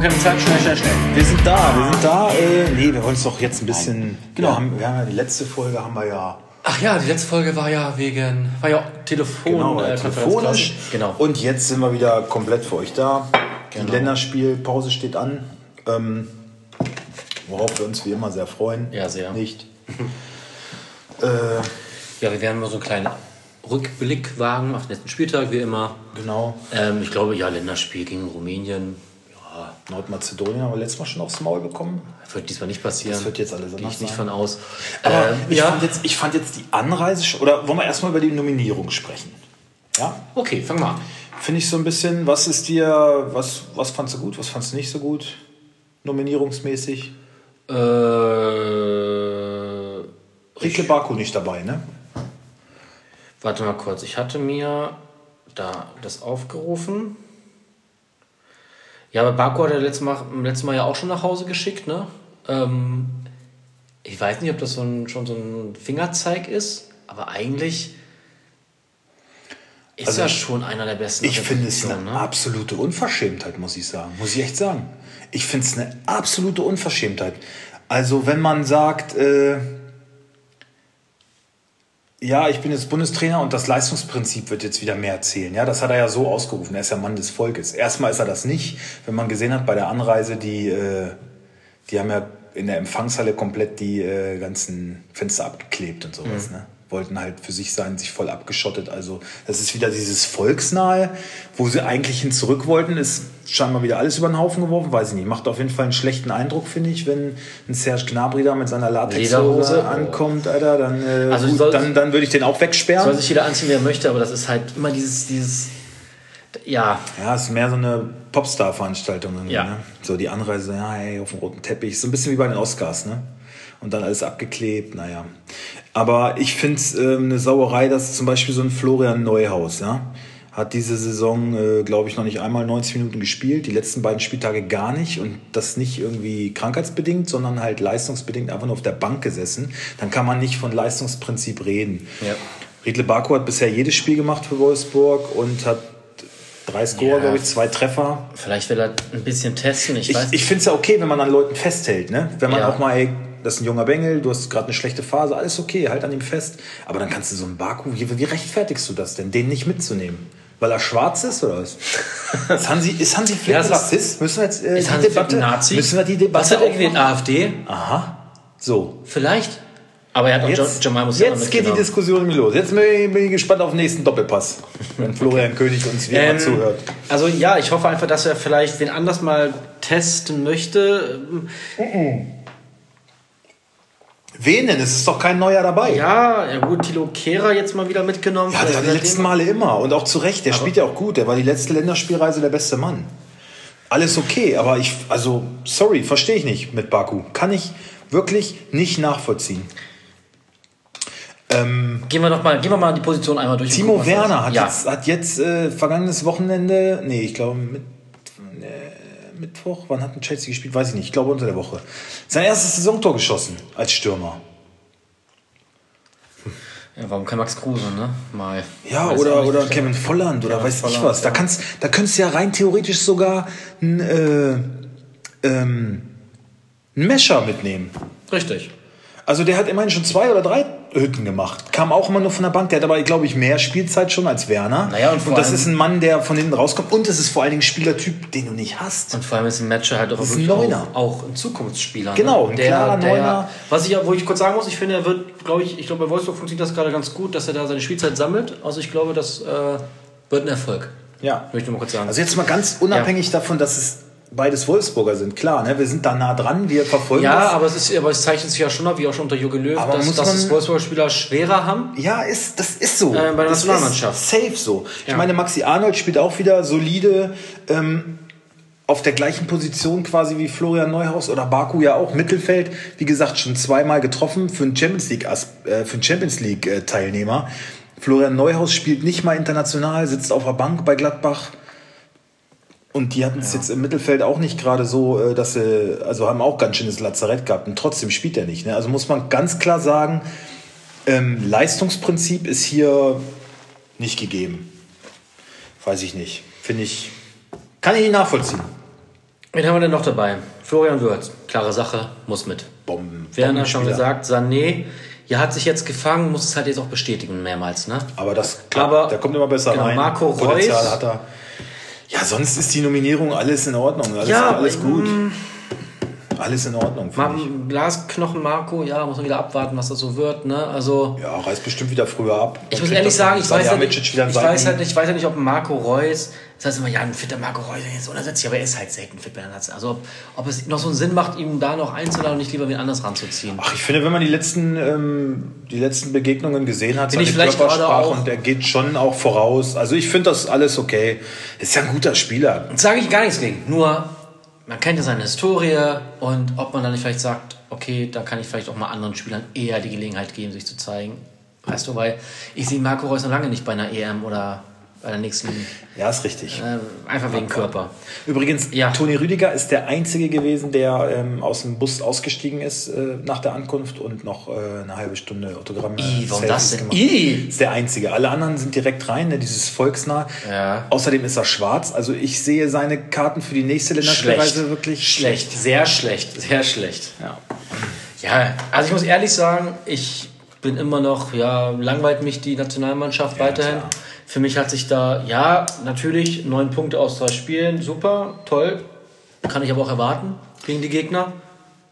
brauchen keine Zeit, schnell, schnell, schnell. Wir sind da, wir sind da. Äh, nee, wir wollen es doch jetzt ein bisschen. Genau. Wir haben, wir haben ja die letzte Folge haben wir ja Ach ja, die letzte Folge war ja wegen, war ja Telefon, genau, äh, telefonisch. Genau. Und jetzt sind wir wieder komplett für euch da. Die Genau. Länderspielpause steht an. Ähm, worauf wir uns wie immer sehr freuen. Ja, sehr. Nicht. äh, Ja, wir werden mal so einen kleinen Rückblick wagen auf den letzten Spieltag, wie immer. genau. Ähm, ich glaube, ja, Länderspiel gegen Rumänien. Ja, Nordmazedonien haben wir letztes Mal schon aufs Maul bekommen. wird diesmal nicht passieren. Das wird jetzt alles Gehe anders ich nicht sein. von aus. Aber Ähm, ich, ja, fand jetzt, ich fand jetzt die Anreise. Oder wollen wir erstmal über die Nominierung sprechen? Ja? okay, fang mal an. Finde ich so ein bisschen, was ist dir, was, was fandst du gut, was fandst du nicht so gut? Nominierungsmäßig? Äh, Rike Baku nicht dabei, ne? warte mal kurz. Ich hatte mir da das aufgerufen. Ja, aber Baku hat er letztes Mal, letztes Mal ja auch schon nach Hause geschickt, ne? Ähm, ich weiß nicht, ob das so ein, schon so ein Fingerzeig ist, aber eigentlich ist Also er schon einer der besten. Ich finde es eine ne? absolute Unverschämtheit, muss ich sagen. Muss ich echt sagen. Ich finde es eine absolute Unverschämtheit. Also, wenn man sagt, äh, ja, ich bin jetzt Bundestrainer und das Leistungsprinzip wird jetzt wieder mehr zählen. Ja, das hat er ja so ausgerufen. Er ist ja Mann des Volkes. Erstmal ist er das nicht. Wenn man gesehen hat bei der Anreise, die, äh, die haben ja in der Empfangshalle komplett die äh, ganzen Fenster abgeklebt und sowas. Ne? Wollten halt für sich sein, sich voll abgeschottet. Also das ist wieder dieses Volksnahe, wo sie eigentlich hin zurück wollten, ist scheinbar wieder alles über den Haufen geworfen. Weiß ich nicht. Macht auf jeden Fall einen schlechten Eindruck, finde ich, wenn ein Serge Gnabry da mit seiner Latexhose ankommt, Alter. Dann, äh, Also gut, soll- dann, dann würde ich den auch wegsperren. Soll sich jeder anziehen, wer möchte, aber das ist halt immer dieses, dieses, ja, Ja, es ist mehr so eine Popstar-Veranstaltung. Ja. Ne? So die Anreise, ja, hey, auf dem roten Teppich. So ein bisschen wie bei den Oscars, ne? Und dann alles abgeklebt, naja. Aber ich finde es ähm, eine Sauerei, dass zum Beispiel so ein Florian Neuhaus, ja, hat diese Saison, äh, glaube ich, noch nicht einmal 90 Minuten gespielt, die letzten beiden Spieltage gar nicht und das nicht irgendwie krankheitsbedingt, sondern halt leistungsbedingt einfach nur auf der Bank gesessen. Dann kann man nicht von Leistungsprinzip reden. Ja. Riedle Baku hat bisher jedes Spiel gemacht für Wolfsburg und hat drei Scorer, Ja. glaube ich, zwei Treffer. vielleicht will er ein bisschen testen, ich, Ich, weiß ich finde es ja okay, wenn man an Leuten festhält. Ne? Wenn man Ja. auch mal, ey, das ist ein junger Bengel, du hast gerade eine schlechte Phase, alles okay, halt an ihm fest. Aber dann kannst du so einen Baku, wie, wie rechtfertigst du das denn, den nicht mitzunehmen? Weil er schwarz ist oder was? ist Hansi, ist Hansi Flick Ja, Rassist? Müssen wir jetzt äh, Ist die Debatte, Nazi? Müssen wir die Debatte Was hat er gewählt? aufmachen? AfD? Aha, so. Vielleicht. Aber er hat auch Jetzt, Jamal Musiala jetzt geht die. Diskussion los. Jetzt bin ich, gespannt auf den nächsten Doppelpass, wenn Florian König uns wieder mal Ähm, zuhört. Also ja, ich hoffe einfach, dass er vielleicht wen anders mal testen möchte. Wen denn? Es ist doch kein neuer dabei. Ja, ja gut, Tilo Kehrer jetzt mal wieder mitgenommen. Ja, der war die letzten Male immer und auch zu Recht. Der spielt ja auch gut. Der war die letzte Länderspielreise der beste Mann. Alles okay, aber ich, also, sorry, verstehe ich nicht mit Baku. Kann ich wirklich nicht nachvollziehen. Gehen wir doch mal, gehen wir mal die Position einmal durch. Timo gucken, Werner hat ja. jetzt, hat jetzt äh, vergangenes Wochenende, nee, ich glaube mit, äh, Mittwoch, wann hat ein Chelsea gespielt? Weiß ich nicht, ich glaube unter der Woche. Sein erstes Saisontor geschossen als Stürmer. ja. Warum kein Max Kruse, ne? Mal. Ja, Weiß oder, oder. Kevin Volland oder Kevin weiß ich Volland, was. Da, kannst, da könntest du ja rein theoretisch sogar einen äh, ähm, einen Mescher mitnehmen. Richtig. Also der hat immerhin schon zwei oder drei Hütten gemacht. Kam auch immer nur von der Bank. Der hat aber, glaube ich, mehr Spielzeit schon als Werner. Naja, und vor das allem- ist ein Mann, der von hinten rauskommt. Und es ist vor allen Dingen ein Spielertyp, den du nicht hast. Und vor allem ist ein Matcher halt auch ein Neuner. auch, auch ein Zukunftsspieler. Genau, ne? ein klarer Neuner. Was ich, ja- wo ich kurz sagen muss, ich finde, er wird, glaube ich, ich glaube, bei Wolfsburg funktioniert das gerade ganz gut, dass er da seine Spielzeit sammelt. Also ich glaube, das äh, wird ein Erfolg. Ja. Möchte ich nur mal kurz sagen. Also jetzt mal ganz unabhängig davon, dass es beides Wolfsburger sind. Klar, ne? wir sind da nah dran, wir verfolgen ja, das. aber es, ist, aber es zeichnet sich ja schon ab, wie auch schon unter Jürgen Löw, Aber dass, dass man- es Wolfsburger Spieler schwerer haben. Ja, ist, das ist so. Äh, bei der Das Nationalmannschaft. Ist safe so. Ich Ja. meine, Maxi Arnold spielt auch wieder solide ähm, auf der gleichen Position quasi wie Florian Neuhaus oder Baku ja auch. Mittelfeld, wie gesagt, schon zweimal getroffen für einen Champions League, äh, für einen Champions League äh, Teilnehmer. Florian Neuhaus spielt nicht mal international, sitzt auf der Bank bei Gladbach. Und die hatten es jetzt im Mittelfeld auch nicht gerade so, äh, dass sie, also haben auch ganz schönes Lazarett gehabt und trotzdem spielt er nicht. Ne? Also muss man ganz klar sagen, ähm, Leistungsprinzip ist hier nicht gegeben. Weiß ich nicht. Finde ich, kann ich nicht nachvollziehen. Wen haben wir denn noch dabei? Florian Wirth, klare Sache, muss mit. Bomben. Werner schon gesagt, Sané, ja, hat sich jetzt gefangen, muss es halt jetzt auch bestätigen mehrmals, ne? Aber das klappt, Aber- der kommt immer besser genau, rein. Marco Potenzial Reus. hat er. Ja, sonst ist die Nominierung alles in Ordnung. Alles, Ja, alles gut. mm. Alles in Ordnung. Mar ich. Glasknochen Marco, ja, muss man wieder abwarten, was das so wird, ne? Also, Ja, reißt bestimmt wieder früher ab. ich muss ehrlich sagen, ich weiß, halt Salihamidzic nicht, ich, weiß halt nicht, ich weiß halt nicht, ob Marco Reus, das heißt immer, ja, ein fitter Marco Reus ist unersetzlich, aber er ist halt selten fit bei der Nazi. Also, ob, ob es noch so einen Sinn macht, ihn da noch einzuladen und nicht lieber wen anders ranzuziehen. Ach, ich finde, wenn man die letzten, ähm, die letzten Begegnungen gesehen hat, Bin ich Körpersprache auch- und der geht schon auch voraus. Also ich finde das alles okay. Ist ja ein guter Spieler. Sage ich gar nichts gegen. Nur, man kennt ja seine Historie und ob man dann nicht vielleicht sagt, okay, da kann ich vielleicht auch mal anderen Spielern eher die Gelegenheit geben, sich zu zeigen. Weißt du, weil ich sehe Marco Reus noch lange nicht bei einer EM oder bei der nächsten, Ja, ist richtig. äh, einfach wegen Körper. Übrigens, Ja. Toni Rüdiger ist der Einzige gewesen, der ähm, aus dem Bus ausgestiegen ist äh, nach der Ankunft und noch äh, eine halbe Stunde Autogramme I, warum Selfies das denn? I. Ist der Einzige. Alle anderen sind direkt rein, ne, dieses volksnah. Ja. Außerdem ist er schwarz. Also ich sehe seine Karten für die nächste Länderspielreise wirklich schlecht. Sehr schlecht. Sehr schlecht. Ja. Ja, also ich muss ehrlich sagen, ich bin immer noch, ja, langweilt mich die Nationalmannschaft weiterhin. klar. Für mich hat sich da, ja, natürlich neun Punkte aus zwei Spielen, super, toll. Kann ich aber auch erwarten gegen die Gegner,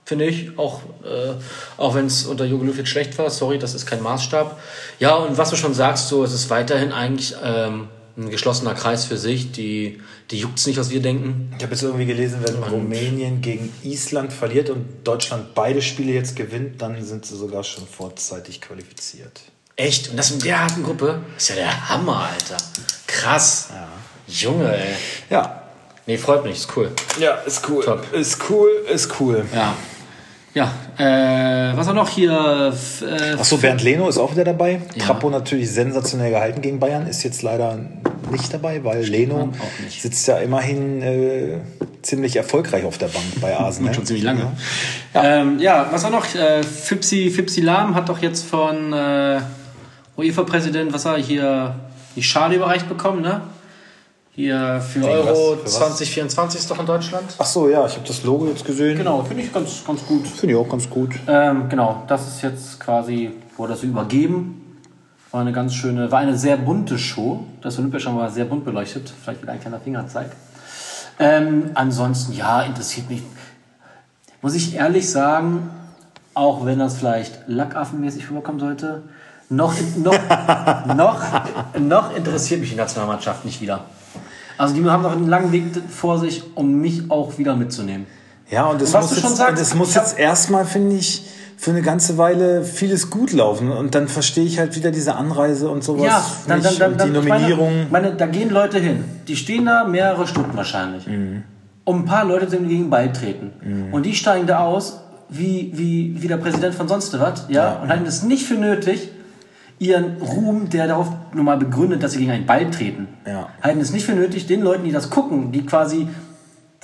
finde ich. Auch, äh, auch wenn es unter jetzt schlecht war, sorry, das ist kein Maßstab. Ja, und was du schon sagst, so, es ist weiterhin eigentlich ähm, ein geschlossener Kreis für sich. Die, die juckt's nicht, was wir denken. Ich habe jetzt irgendwie gelesen, wenn Rumänien gegen Island verliert und Deutschland beide Spiele jetzt gewinnt, dann sind sie sogar schon vorzeitig qualifiziert. Echt? Und das in der harten Gruppe? Das ist ja der Hammer, Alter. Krass. Junge, ey. Ja. Nee, freut mich, ist cool. Ja, ist cool. Top. Ist cool, ist cool. Ja. Ja, äh, was auch noch hier? Äh, Achso, Bernd Leno ist auch wieder dabei. Ja. Trappo natürlich sensationell gehalten gegen Bayern, ist jetzt leider nicht dabei, weil Leno auch nicht. sitzt ja immerhin äh, ziemlich erfolgreich auf der Bank bei Arsenal. schon ziemlich lange. Ja, ähm, ja was auch noch? Äh, Fipsi, Fipsi Lahm hat doch jetzt von UEFA-Präsident, was er hier, die Schale überreicht bekommen, ne? Hier für Wegen Euro was? Für was? 2024 ist doch in Deutschland. Ach so, ja, ich habe das Logo jetzt gesehen. Genau, finde ich ganz, ganz gut. Finde ich auch ganz gut. Ähm, genau, das ist jetzt quasi, wurde das übergeben. War eine ganz schöne, war eine sehr bunte Show. Das Olympiaschau war sehr bunt beleuchtet. Vielleicht wieder ein kleiner Fingerzeig. Ähm, ansonsten, ja, interessiert mich. Muss ich ehrlich sagen, auch wenn das vielleicht lackaffenmäßig rüberkommen sollte, noch, noch, noch, noch interessiert mich die Nationalmannschaft nicht wieder. Also die haben noch einen langen Weg vor sich, um mich auch wieder mitzunehmen. Ja, und es was muss, jetzt, sagst, und es muss jetzt erstmal, finde ich, für eine ganze Weile vieles gut laufen. Und dann verstehe ich halt wieder diese Anreise und sowas. Ja, dann, nicht. dann, und dann die Nominierung. Ich meine, meine, da gehen Leute hin. Die stehen da mehrere Stunden wahrscheinlich. Um ein paar Leute zu gegen beitreten. Und die steigen da aus, wie, wie, wie der Präsident von sonst was, ja, und halten es nicht für nötig, ihren Ruhm, der darauf nun mal begründet, dass sie gegen einen Ball treten, Ja. halten es nicht für nötig, den Leuten, die das gucken, die quasi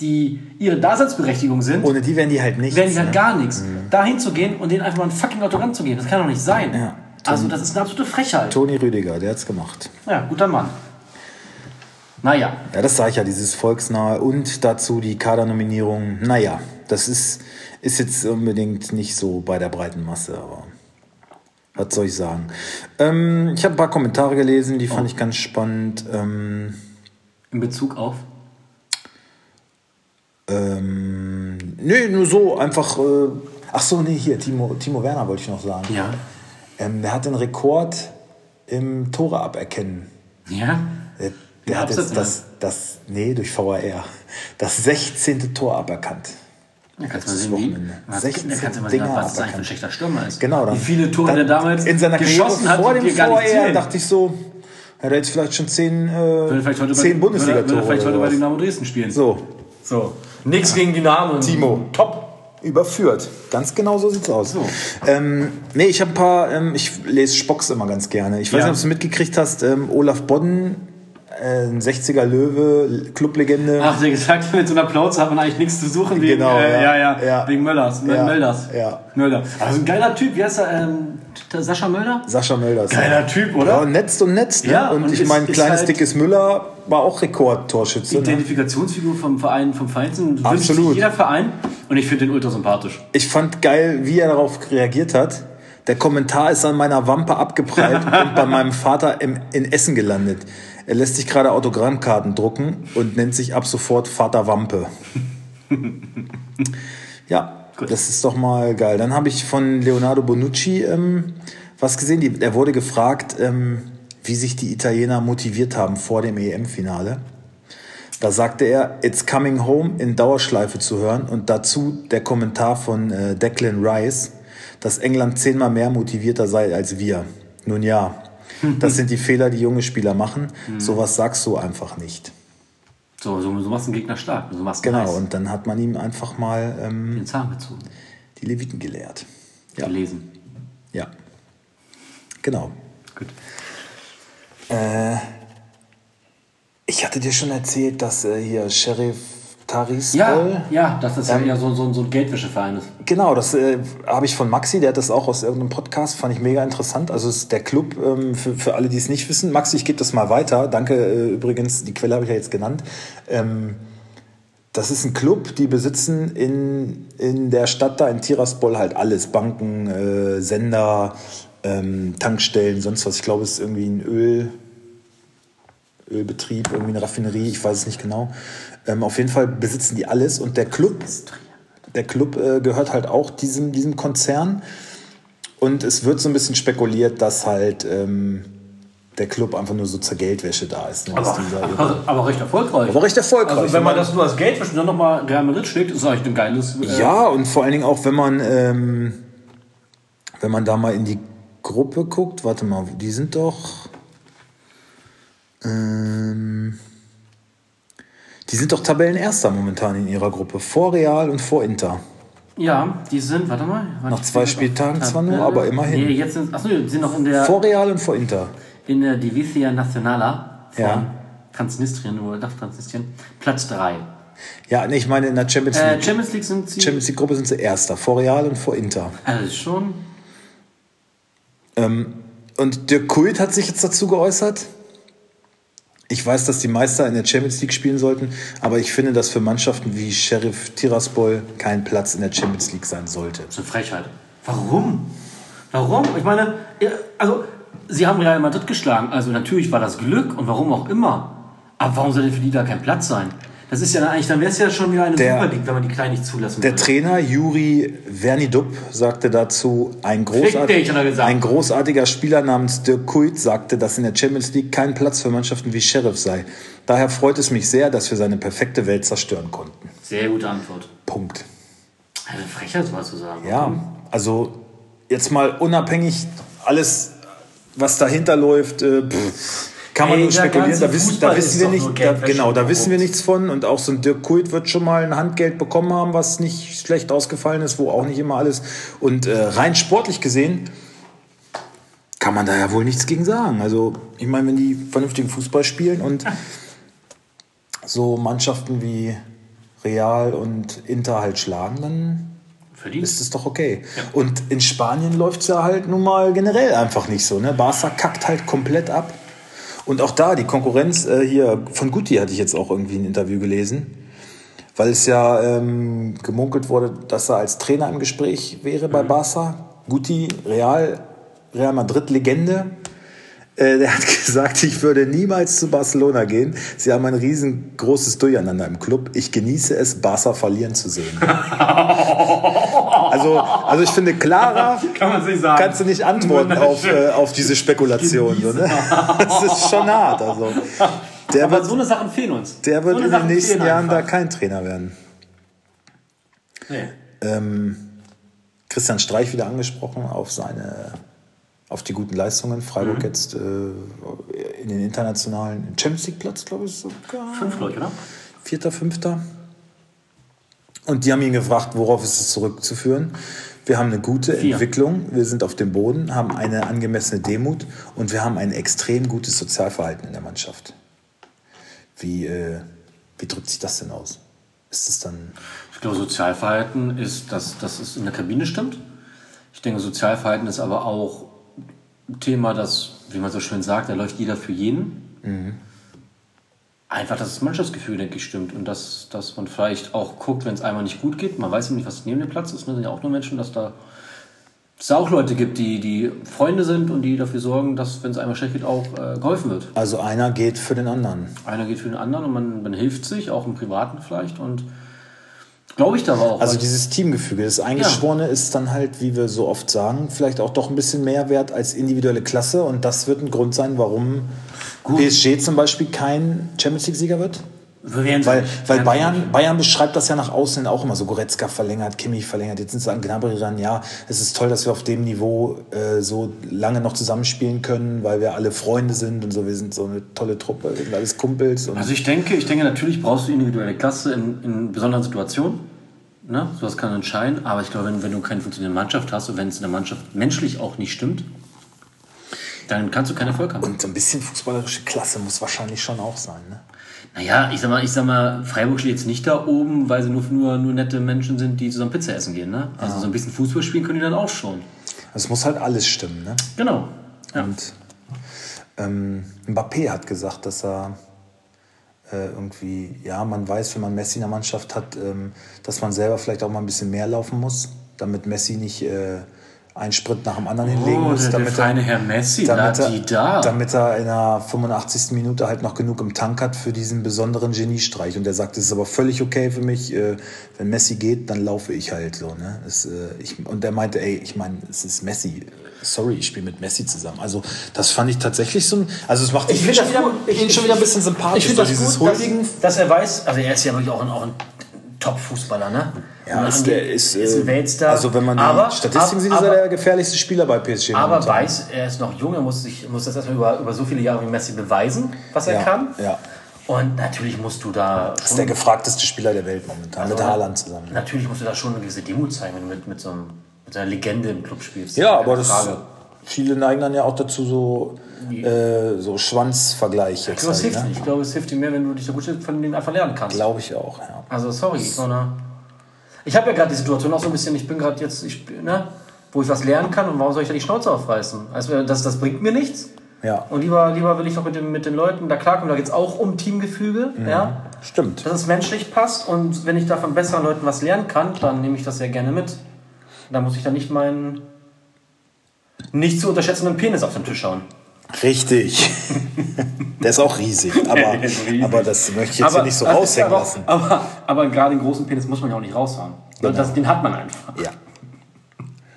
die ihre Daseinsberechtigung sind, Ohne die wären die halt nichts. werden die halt ne? gar nichts. Da hinzugehen und denen einfach mal ein fucking Autogramm zu geben, das kann doch nicht sein. Ja. Also das ist eine absolute Frechheit. Toni Rüdiger, der hat's gemacht. Ja, guter Mann. Naja, Ja, das sage ich ja, dieses Volksnahe und dazu die Kadernominierung. Naja, das ist, ist jetzt unbedingt nicht so bei der breiten Masse, aber was soll ich sagen? Ähm, ich habe ein paar Kommentare gelesen, die fand ich ganz spannend. Ähm, in Bezug auf. ähm, nee, nur so, einfach. Äh, ach so, nee, hier, Timo, Timo Werner wollte ich noch sagen. Ja. Ähm, der hat den Rekord im Tore aberkennen. Ja? Der, der hat jetzt das, das, nee, durch VAR, das 16. Tor aberkannt. Da kannst du mal sehen, wie. Wochenende. Was, 16 da kannst du mal sehen, Dinger was das eigentlich für ein schlechter Stürmer ist. Genau, dann, Wie viele Tore dann der damals in seiner geschossen Karriere hat, vor die dem sehen. dachte ich so, er jetzt vielleicht schon zehn, äh, Würde vielleicht heute bei, zehn Bundesliga-Tore. würde, vielleicht heute bei. Dynamo Dresden spielen. So, so. Nix gegen Dynamo. Timo, top. Überführt. Ganz genau so sieht's aus. So. Ähm, nee, ich habe ein paar, ähm, ich lese Spocks immer ganz gerne. Ich weiß Ja. nicht, ob du mitgekriegt hast, ähm, Olaf Bodden ein 60er Löwe, Clublegende. Ach, der gesagt, mit so einer Plauze hat man eigentlich nichts zu suchen wegen, Genau, äh, ja, ja, ja, wegen Möllers. Ja, Mölders. ja. Mölder. Also ein geiler Typ, wie heißt er? Ähm, Sascha Mölder? Sascha Mölders. Geiler Typ, oder? Ja, netzt und netzt. Ne? Ja, und, und ich meine, kleines, halt- dickes Müller war auch Rekordtorschütze. Ne? Identifikationsfigur vom Verein, vom Verein wünscht sich Absolut. jeder Verein und ich finde den ultra sympathisch. Ich fand geil, wie er darauf reagiert hat. Der Kommentar ist an meiner Wampe abgeprallt und bei meinem Vater im, in Essen gelandet. Er lässt sich gerade Autogrammkarten drucken und nennt sich ab sofort Vater Wampe. ja, Gut. das ist doch mal geil. Dann habe ich von Leonardo Bonucci ähm, was gesehen. Die, er wurde gefragt, ähm, wie sich die Italiener motiviert haben vor dem EM-Finale. Da sagte er, It's Coming Home in Dauerschleife zu hören und dazu der Kommentar von äh, Declan Rice, dass England zehnmal mehr motivierter sei als wir. Nun ja, das sind die Fehler, die junge Spieler machen. Sowas sagst du einfach nicht. So, so, so machst du einen Gegner stark. So machst Genau, heiß. und dann hat man ihm einfach mal ähm, den Zahn gezogen. die Leviten gelehrt. Ja, Gelesen. ja. Genau. Gut. Äh, ich hatte dir schon erzählt, dass äh, hier Sheriff Taris Ja, ja, dass das ja Ähm, eher so, so, so ein Geldwäscheverein ist. Genau, das äh, habe ich von Maxi, der hat das auch aus irgendeinem Podcast, fand ich mega interessant. Also es ist der Club, ähm, für, für alle, die es nicht wissen. Maxi, ich gebe das mal weiter. Danke äh, übrigens, die Quelle habe ich ja jetzt genannt. Ähm, das ist ein Club, die besitzen in, in der Stadt da in Tiraspol halt alles. Banken, äh, Sender, ähm, Tankstellen, sonst was. Ich glaube, es ist irgendwie ein Öl, Ölbetrieb, irgendwie eine Raffinerie, ich weiß es nicht genau. Ähm, auf jeden Fall besitzen die alles und der Club, der Club äh, gehört halt auch diesem, diesem Konzern. Und es wird so ein bisschen spekuliert, dass halt ähm, der Club einfach nur so zur Geldwäsche da ist. Ne? Aber, aber, aber recht erfolgreich. aber recht erfolgreich. Also wenn man das nur als Geldwäsche und dann nochmal Real Madrid schlägt, ist eigentlich ein geiles... Äh, Ja, und vor allen Dingen auch, wenn man, ähm, wenn man da mal in die Gruppe guckt, warte mal, die sind doch. Ähm, die sind doch Tabellenerster momentan in ihrer Gruppe. Vor Real und vor Inter. Ja, die sind, warte mal. warte, Nach zwei Spieltagen zwar nur, aber immerhin. Nee, jetzt sind, achso, die sind noch in der, Vor Real und vor Inter. in der Divizia Nacionala von Ja. Transnistrien oder nach Transnistrien. Platz 3. Ja, nee, ich meine in der Champions Äh, League. Champions League sind sie. Champions League Gruppe sind sie Erster. Vor Real und vor Inter. Also schon. Ähm, und Dirk Kult hat sich jetzt dazu geäußert. Ich weiß, dass die Meister in der Champions League spielen sollten, aber ich finde, dass für Mannschaften wie Sheriff Tiraspol kein Platz in der Champions League sein sollte. Das ist eine Frechheit. Warum? Warum? Ich meine, also, sie haben Real Madrid geschlagen. Also, natürlich war das Glück und warum auch immer. Aber warum soll denn für die da kein Platz sein? Das ist ja dann eigentlich, dann wäre es ja schon wieder eine Der- Super League, wenn man die Kleinen nicht zulassen Der würde. Trainer Juri Vernidup sagte dazu, ein, großart dich, ein großartiger Spieler namens Dirk Kuyt sagte, dass in der Champions League kein Platz für Mannschaften wie Sheriff sei. Daher freut es mich sehr, dass wir seine perfekte Welt zerstören konnten. Sehr gute Antwort. Punkt. Eine Frechheit, sowas zu sagen. Ja, also jetzt mal unabhängig alles, was dahinter läuft, äh, pff, kann man nur spekulieren. Da wissen, da wissen wir nicht, da, genau, da wissen wir nichts von. Und auch so ein Dirk Kult wird schon mal ein Handgeld bekommen haben, was nicht schlecht ausgefallen ist, wo auch nicht immer alles. Und äh, rein sportlich gesehen kann man da ja wohl nichts gegen sagen. Also ich meine, wenn die vernünftigen Fußball spielen und so Mannschaften wie Real und Inter halt schlagen, dann ist es doch okay. Und in Spanien läuft es ja halt nun mal generell einfach nicht so. Ne? Barca kackt halt komplett ab. Und auch da, die Konkurrenz äh, hier von Guti hatte ich jetzt auch irgendwie ein Interview gelesen, weil es ja ähm, gemunkelt wurde, dass er als Trainer im Gespräch wäre bei Barca. Guti, Real, Real Madrid-Legende. Äh, der hat gesagt, ich würde niemals zu Barcelona gehen. Sie haben ein riesengroßes Durcheinander im Club. Ich genieße es, Barca verlieren zu sehen. also, also ich finde, klarer Kann man sich sagen. kannst du nicht antworten auf, äh, auf diese Spekulation. So, ne? Das ist schon hart. Also. Der Aber wird, so eine Sachen fehlen uns. der wird so in den nächsten Jahren da einfach. kein Trainer werden. Nee. Ähm, Christian Streich wieder angesprochen auf seine auf die guten Leistungen. Freiburg Mhm. jetzt äh, in den internationalen Champions League Platz, glaube ich, sogar. Fünf Leute, oder? Vierter, fünfter. Und die haben ihn gefragt, worauf ist es zurückzuführen? Wir haben eine gute Vier. Entwicklung, wir sind auf dem Boden, haben eine angemessene Demut und wir haben ein extrem gutes Sozialverhalten in der Mannschaft. Wie, äh, wie drückt sich das denn aus? Ist es dann. Ich glaube, Sozialverhalten ist, dass, dass es in der Kabine stimmt. Ich denke, Sozialverhalten ist aber auch ein Thema, das, wie man so schön sagt, da läuft jeder für jeden. Einfach, dass das Mannschaftsgefühl, denke ich, stimmt. Und dass, dass man vielleicht auch guckt, wenn es einmal nicht gut geht. Man weiß ja nicht, was neben dem Platz ist. Ne? sind ja auch nur Menschen, dass da es da auch Leute gibt, die, die Freunde sind und die dafür sorgen, dass, wenn es einmal schlecht geht, auch äh, geholfen wird. Also einer geht für den anderen. Einer geht für den anderen und man, man hilft sich, auch im Privaten vielleicht. Und glaube ich da aber auch. Also dieses Teamgefüge, das Eingeschworene ist dann halt, wie wir so oft sagen, vielleicht auch doch ein bisschen mehr wert als individuelle Klasse. Und das wird ein Grund sein, warum PSG zum Beispiel kein Champions League-Sieger wird. Weil, weil Bayern. Bayern beschreibt das ja nach außen auch immer so. Goretzka verlängert, Kimmich verlängert, jetzt sind sie an Gnabry ran. Ja, es ist toll, dass wir auf dem Niveau äh, so lange noch zusammenspielen können, weil wir alle Freunde sind und so. Wir sind so eine tolle Truppe, wir sind alles Kumpels. Also ich denke, ich denke, natürlich brauchst du individuelle Klasse in, in besonderen Situationen. Ne? Sowas kann entscheiden. Aber ich glaube, wenn, wenn du keine funktionierende Mannschaft hast und wenn es in der Mannschaft menschlich auch nicht stimmt, dann kannst du keinen Erfolg haben. und so ein bisschen fußballerische Klasse muss wahrscheinlich schon auch sein. Ne? Naja, ich sag mal, ich sag mal, Freiburg steht jetzt nicht da oben, weil sie nur, nur, nur nette Menschen sind, die zusammen Pizza essen gehen. Ne? Also so ein bisschen Fußball spielen können die dann auch schon. Es muss halt alles stimmen. Ne? Genau. Ja. Und ähm, Mbappé hat gesagt, dass er äh, irgendwie, ja, man weiß, wenn man Messi in der Mannschaft hat, ähm, dass man selber vielleicht auch mal ein bisschen mehr laufen muss, damit Messi nicht äh, einen Sprint nach dem anderen hinlegen Oh, muss. der, der damit feine er, Herr Messi, damit, er, da. damit er in der 85. Minute halt noch genug im Tank hat für diesen besonderen Geniestreich. Und er sagt, es ist aber völlig okay für mich, äh, wenn Messi geht, dann laufe ich halt so. Ne? Es, äh, ich, und er meinte, ey, ich meine, es ist Messi. Sorry, ich spiele mit Messi zusammen. Also das fand ich tatsächlich so ein, also es macht Ich ihn schon, das wieder- ich- ihn schon wieder ein bisschen sympathisch. Ich finde das dieses gut, dass, dass er weiß, also er ist ja wirklich auch ein, auch ein Top-Fußballer, ne? Ja, ist, der, ist, ist ein äh, Weltstar. Also wenn man die aber, Statistiken sieht, ist er der gefährlichste Spieler bei PSG. aber momentan. weiß, er ist noch jung, er muss, sich, muss das erstmal über, über so viele Jahre wie Messi beweisen, was er ja, kann. Ja, Und natürlich musst du da ist der gefragteste Spieler der Welt momentan, mit Haaland zusammen. Natürlich musst du da schon eine gewisse Demut zeigen, wenn du mit, mit, so, einem, mit so einer Legende im Club spielst. Ja, aber das, Frage. viele neigen dann ja auch dazu, so, äh, so Schwanzvergleiche. Ich glaube, es hilft ne? nicht. Ich glaube, es hilft dir mehr, wenn du dich so gut von denen einfach lernen kannst. Glaube ich auch, ja. Also sorry, ich ich habe ja gerade die Situation auch so ein bisschen, ich bin gerade jetzt, ich, ne, wo ich was lernen kann und warum soll ich da die Schnauze aufreißen? Also das, das bringt mir nichts. Ja, Und lieber, lieber will ich doch mit, dem, mit den Leuten da klarkommen. Da geht es auch um Teamgefüge, ja, stimmt. dass es menschlich passt und wenn ich da von besseren Leuten was lernen kann, dann nehme ich das sehr gerne mit. Da muss ich dann nicht meinen nicht zu unterschätzenden Penis auf den Tisch schauen. Richtig. Der ist auch riesig, aber, riesig. aber das möchte ich jetzt hier nicht so raushängen aber, lassen. Aber, aber gerade den großen Penis muss man ja auch nicht raushauen. Genau. Das, den hat man einfach. Ja.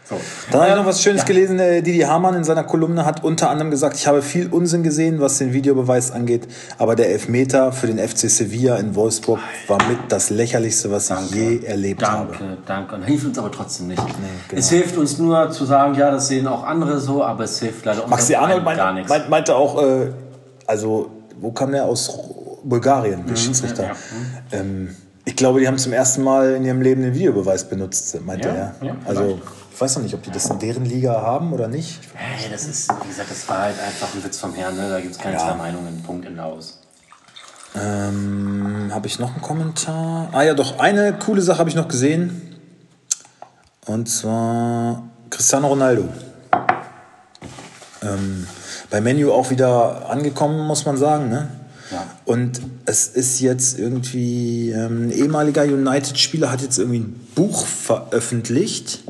So. Dann habe ich noch was Schönes gelesen. äh, Didi Hamann in seiner Kolumne hat unter anderem gesagt, ich habe viel Unsinn gesehen, was den Videobeweis angeht, aber der Elfmeter für den FC Sevilla in Wolfsburg war mit das lächerlichste, was ich je erlebt habe. Danke, danke. Und hilft uns aber trotzdem nicht. genau. Es hilft uns nur zu sagen, ja, das sehen auch andere so, aber es hilft leider Maxi Arnold gar meinte, nichts. meinte, meinte auch, äh, also wo kam der aus Bulgarien, der Schiedsrichter? Mhm, ja, Ähm, ich glaube, die haben zum ersten Mal in ihrem Leben den Videobeweis benutzt, meinte Ja, er. ja, also. Ich weiß noch nicht, ob die das in deren Liga haben oder nicht. Hey, das ist, wie gesagt, das war halt einfach ein Witz vom Herrn. Ne? Da gibt es keine Ja. zwei Meinungen. Punkt Ende aus. Ähm, habe ich noch einen Kommentar? Ah ja, doch, eine coole Sache habe ich noch gesehen. Und zwar Cristiano Ronaldo. Ähm, bei Menu auch wieder angekommen, muss man sagen. Ne? Ja. Und es ist jetzt irgendwie, ähm, ein ehemaliger United-Spieler hat jetzt irgendwie ein Buch veröffentlicht.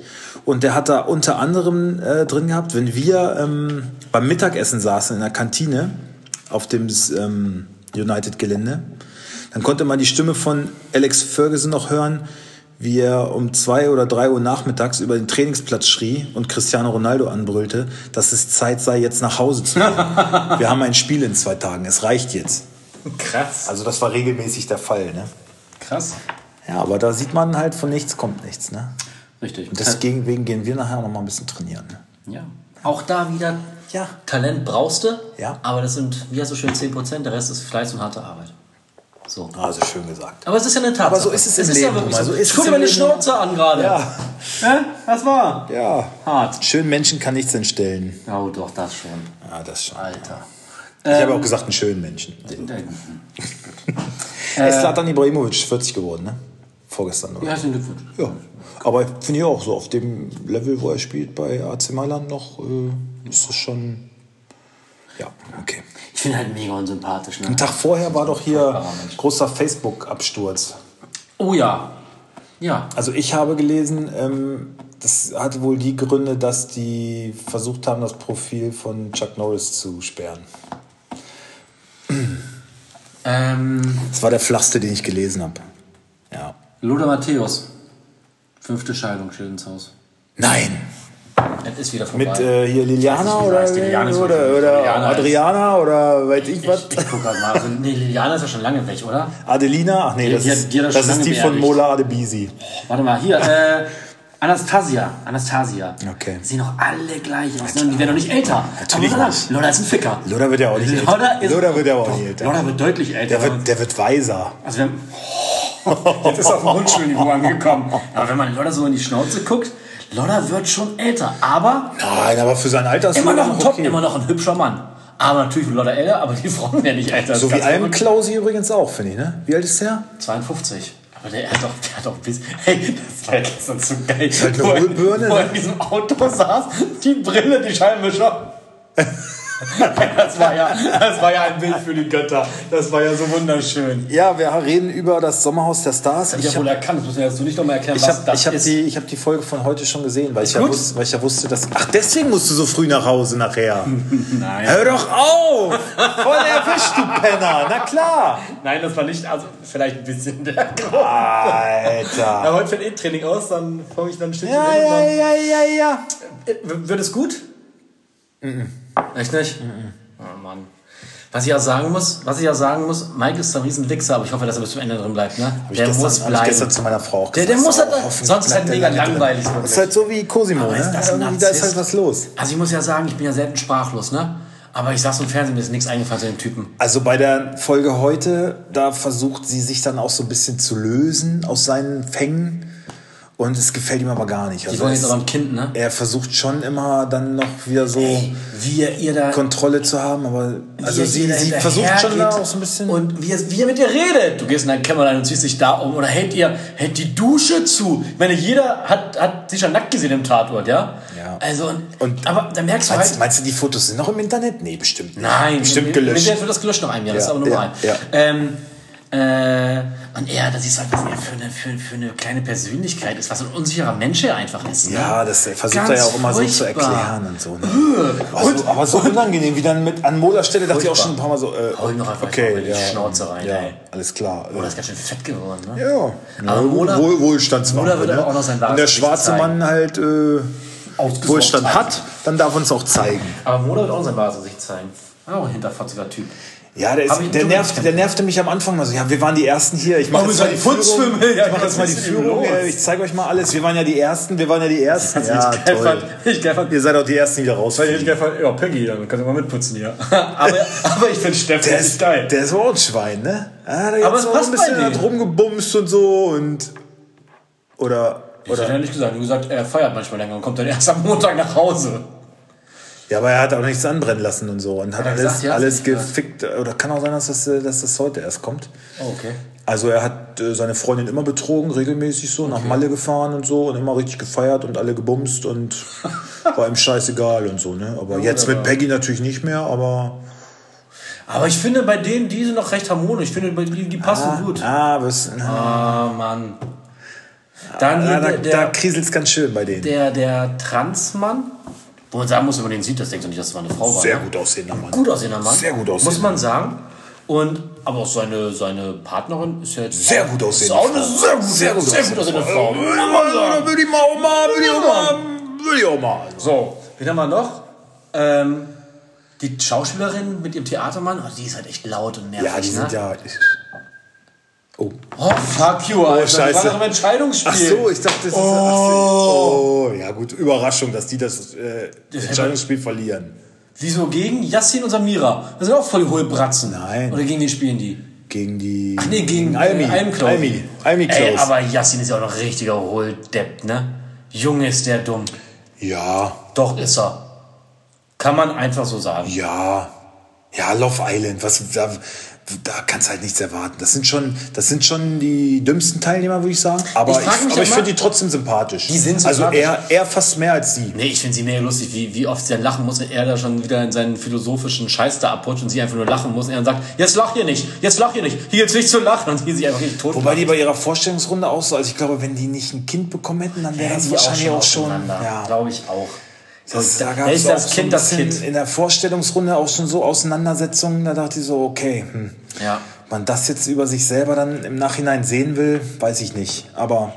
Und der hat da unter anderem äh, drin gehabt, wenn wir ähm, beim Mittagessen saßen in der Kantine auf dem ähm, United-Gelände, dann konnte man die Stimme von Alex Ferguson noch hören, wie er um zwei oder drei Uhr nachmittags über den Trainingsplatz schrie und Cristiano Ronaldo anbrüllte, dass es Zeit sei, jetzt nach Hause zu gehen. Wir haben ein Spiel in zwei Tagen, es reicht jetzt. Krass. Also das war regelmäßig der Fall, ne? Krass. Ja, aber da sieht man halt, von nichts kommt nichts, ne? Richtig. Und deswegen gehen wir nachher noch mal ein bisschen trainieren. Ne? ja. Auch da wieder Ja. Talent brauchst du, Ja. aber das sind, wie hast du schön, 10%, der Rest ist Fleiß und harte Arbeit. So. Also schön gesagt. Aber es ist ja eine Tatsache. Aber so ist es im ja Leben, wirklich Roman, so. so ist ich guck es dir im meine Leben. Schnauze an gerade. Ja, Ja, das war ja. hart. Schönen Menschen kann nichts entstellen. Oh, doch, das schon. Ja, das schon. Alter. Ich habe auch gesagt, einen schönen Menschen. Also. Er ist Zlatan Ibrahimovic 40 geworden, ne? Vorgestern, oder? Ja, herzlichen Glückwunsch. Ja. Aber finde ich auch so, auf dem Level, wo er spielt bei AC Mailand noch, äh, ist das schon. Ja, okay. Ich finde halt mega unsympathisch. Ne? Einen Tag vorher war doch hier großer Facebook-Absturz. Oh ja. Ja. Also ich habe gelesen, ähm, das hatte wohl die Gründe, dass die versucht haben, das Profil von Chuck Norris zu sperren. Ähm, Das war der flachste, den ich gelesen habe. Ja. Lothar Matthäus. Fünfte Scheidung, Schildenshaus. Nein. Es ist wieder vorbei. Mit äh, hier Liliana Ich oder, heißt. Liliana ist oder, wirklich- oder Liliana ist- Adriana oder weiß ich, was? ich, ich guck grad mal. Also, nee, Liliana ist ja schon lange weg, oder? Adelina? Ach nee, Die- das die ist, die das das ist die von. Mola Adebisi. Warte mal, hier, äh, Anastasia. Anastasia. Okay. Die sehen doch alle gleich aus. Ne? Die werden doch nicht älter. Natürlich Aber nicht. Lothar ist ein Ficker. Lothar wird ja auch nicht älter. Lothar, ist, Lothar wird ja auch nicht älter. Lothar wird deutlich älter. Der wird, der wird weiser. also wir haben, jetzt ist auf dem Grundschulniveau angekommen. Aber wenn man Lothar so in die Schnauze guckt, Lothar wird schon älter. Aber Nein, aber für sein Alter ist immer noch ein Top, okay. immer noch ein hübscher Mann. Aber natürlich wird Lothar älter, aber die Frauen werden nicht älter. Das So ist wie Alm. Klausi übrigens auch, finde ich, ne? Wie alt ist der? 52. Aber der hat doch, der hat doch bis. Hey, das war gestern so geil. halt eine Wo er- Hohlbirne, Wo er ne? in diesem Auto saß, die Brille, die Scheinwischer. das, war ja, das war ja ein Bild für die Götter. Das war ja so wunderschön. Ja, wir reden über das Sommerhaus der Stars. Ich habe wohl erkannt, das muss mir jetzt du nicht nochmal erklären, Ich was habe das ich hab ist. die, ich hab die Folge von heute schon gesehen, weil ich, ja wusste, weil ich ja wusste, dass. Ach, deswegen musst du so früh nach Hause nachher. Nein. Hör doch auf! Voll erwischt, du Penner! Na klar! Nein, das war nicht, also vielleicht ein bisschen der Grund. Alter! Aber heute fällt eh Training aus, dann fange ich dann ein Stückchen Ja, ja, ja, ja, ja. Äh, w- Wird es gut? Echt nicht? Oh Mann. Was ich ja sagen muss, was ich ja sagen muss, Mike ist ein riesen Wichser, aber ich hoffe, dass er bis zum Ende drin bleibt. Ne? Der gestern, muss hab ich bleiben. gestern zu meiner Frau auch Der- gesagt. der muss halt- hoffentlich sonst ist halt mega der langweilig. Ist halt so wie Cosimo, ne? ist das ein Irgendwie, Da ist halt was los. Also ich muss ja sagen, ich bin ja selten sprachlos, ne? Aber ich saß im Fernsehen, mir ist nichts eingefallen zu dem Typen. Also bei der Folge heute, da versucht sie sich dann auch so ein bisschen zu lösen aus seinen Fängen. Und es gefällt ihm aber gar nicht. Die Also wollen jetzt es, aber ein Kind, ne? er versucht schon immer dann noch wieder so Wie ihr da... Kontrolle zu haben, aber also wie sie, ihr sie versucht schon da auch so ein bisschen. Und wie er, wie er mit dir redet. Du gehst in dein Kämmerlein und ziehst dich da um. Oder hält ihr hält die Dusche zu. Ich meine, jeder hat, hat sich schon nackt gesehen im Tatort, ja? Ja. Also, und, aber da merkst du meinst, halt... meinst du, die Fotos sind noch im Internet? Nee, bestimmt nicht. Nein, bestimmt gelöscht. Mit der wird das gelöscht nach einem Jahr, das ist Ja, aber normal. ja, ja. Ähm, äh, und er, da siehst du halt, was er für eine, für, für eine kleine Persönlichkeit ist, was ein unsicherer Mensch er einfach ist. Ne? Ja, das versucht Ganz er ja auch immer so zu furchtbar. erklären und so. Ne? Aber, so aber so unangenehm, wie dann mit an Mola Stelle dachte ich auch schon ein paar Mal so. Äh, Hol noch einfach okay, mal die ja, Schnauze rein, Ja, ey. alles klar. Das ist ganz schön fett geworden, ne? ja, Aber Mola- Wohl, Wohlstandsware. Mola wird ne? aber auch noch sein Wenn der schwarze. Mann halt äh, Wohlstand hat. hat, dann darf uns auch zeigen. Aber Mola wird auch sein wahres Gesicht zeigen. Auch ein hinterfotziger Typ. Ja, der, ist, der, nervt, der nervte mich am Anfang mal so. Ja, wir waren die Ersten hier. Ich mache jetzt mal die. Putzfimmel. Ja, Ich mache jetzt mal die Führung. Ich zeige euch mal alles. Wir waren ja die Ersten. Wir waren ja die Ersten. Also Ja, ich geil fand, ich geil fand, Ihr seid auch die Ersten, die da raus. ich geil fand, ja, Peggy, dann kannst du mal mitputzen hier. aber, aber ich finde Steffen Der ist, geil. der ist auch ein Schwein, ne? Ah, Aber es passt ein bisschen hat rumgebumst und so und. Oder. Ich hätte ja oder nicht gesagt, du gesagt, er feiert manchmal länger und kommt dann erst am Montag nach Hause. Ja, aber er hat auch nichts anbrennen lassen und so und hat er alles, gesagt, ja, alles gefickt. Oder kann auch sein, dass das, äh, dass das heute erst kommt. Oh, okay. Also er hat äh, seine Freundin immer betrogen, regelmäßig so, nach Malle gefahren und so und immer richtig gefeiert und alle gebumst und war ihm scheißegal und so, ne? Aber jetzt mit Peggy natürlich nicht mehr, aber. Aber ich finde bei denen, die sind noch recht harmonisch. Ich finde, die, die passen gut. Ah, was, na, Ah, Mann. Dann ah, da, der, da der, kriselt's ganz schön bei denen. der, der Transmann. Wo man sagen muss, wenn man den sieht, das denkst du nicht, dass es war eine Frau war. Sehr ne? gut aussehender Mann. gut aussehender Mann. Sehr gut aussehender Muss man sagen. Und, aber auch seine, seine Partnerin ist ja jetzt. Sehr gut Ist aussehende auch eine Frau. sehr gut, Sehr gut sehr gut aussehende Frau. Würde man sagen. Würde ich mal mal, würde ich mal, würde ich auch mal. So, wen haben wir noch? Ähm, die Schauspielerin mit ihrem Theatermann, oh, die ist halt echt laut und nervig. Ja, die sind ne? ja. Oh. Oh, fuck you, Alter. Scheiße. Das war doch im Entscheidungsspiel. Ach so, ich dachte, das ist. Ach so. oh, ja gut, Überraschung, dass die das äh, Entscheidungsspiel verlieren. Wieso gegen Yassin und Samira? Das sind auch voll die Hohlbratzen. Nein. Oder gegen wen spielen die? Gegen die. Ach nee, gegen Almi. äh. Almi. Almi Ey, Klaus. aber Yassin ist ja auch noch richtiger Hohldepp, ne? Junge ist der dumm. Ja, Doch ist er. Kann man einfach so sagen. ja. Ja, Love Island, was da, da kannst du halt nichts erwarten. Das sind schon, das sind schon die dümmsten Teilnehmer, würde ich sagen. Aber Ich ich, aber ich finde die trotzdem sympathisch. Die sind Also sympathisch. er, er fast mehr als sie. Nee, ich finde sie mega lustig, wie, wie oft sie dann lachen muss, wenn er da schon wieder in seinen philosophischen Scheiß da abrutscht und sie einfach nur lachen muss und er dann sagt, jetzt lach hier nicht, jetzt lach hier nicht, hier gibt's nicht zu lachen und sie sich einfach richtig tot Wobei die bei ihrer Vorstellungsrunde auch so, also ich glaube, wenn die nicht ein Kind bekommen hätten, dann wäre das wahrscheinlich auch schon. Ja. Glaube ich auch. Das, da gab es auch das ein Kind das Kind. in der Vorstellungsrunde auch schon so Auseinandersetzungen. Da dachte ich so, okay, hm. Ja. Man das jetzt über sich selber dann im Nachhinein sehen will, weiß ich nicht. Aber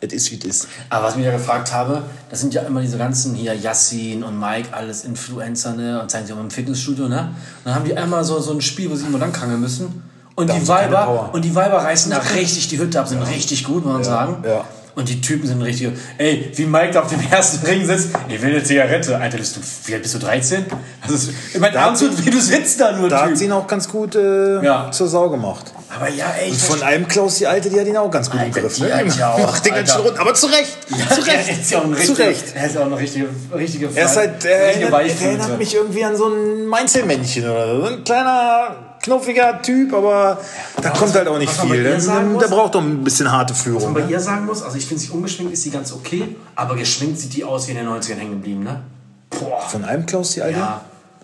es ist wie es ist. Aber was ich mich ja gefragt habe, das sind ja immer diese ganzen hier, Yassin und Mike, alles Influencer, ne? Und zeigen sie auch im Fitnessstudio, ne? Und dann haben die einmal so, so ein Spiel, wo sie immer lang hangeln müssen. Und Da die Weiber, und die Weiber reißen da richtig die Hütte ab, sind richtig gut, muss man sagen. ja. Und die Typen sind richtig, ey, wie Mike da auf dem ersten Ring sitzt, ich will eine Zigarette. Alter, bist du, wie alt bist du, 13? Das ist, ich mein Arm tut, wie du sitzt da nur, Da hat Typ. sie ihn auch ganz gut äh, Ja. zur Sau gemacht. Aber ja, ey, Und von einem Klaus, die Alte, die hat ihn auch ganz gut im Alter, Griff. die Ne? hat ja auch, Macht den ganz schön rund. Aber zu Recht. zu Recht. Er ist ja auch ein zu Recht. er ist ja auch eine richtige, richtige Er ist halt, er richtige erinnert, er erinnert mich irgendwie an so ein Mainzelmännchen oder. So ein kleiner, knuffiger Typ, aber da kommt halt auch nicht viel. ihr Der, der braucht doch ein bisschen harte Führung. Was man bei Ne? ihr sagen muss, also ich finde sie ungeschminkt ist sie ganz okay, aber geschminkt sieht die aus wie in den 90ern hängen geblieben, ne? Boah. Von einem Klaus, die Alte? Ja.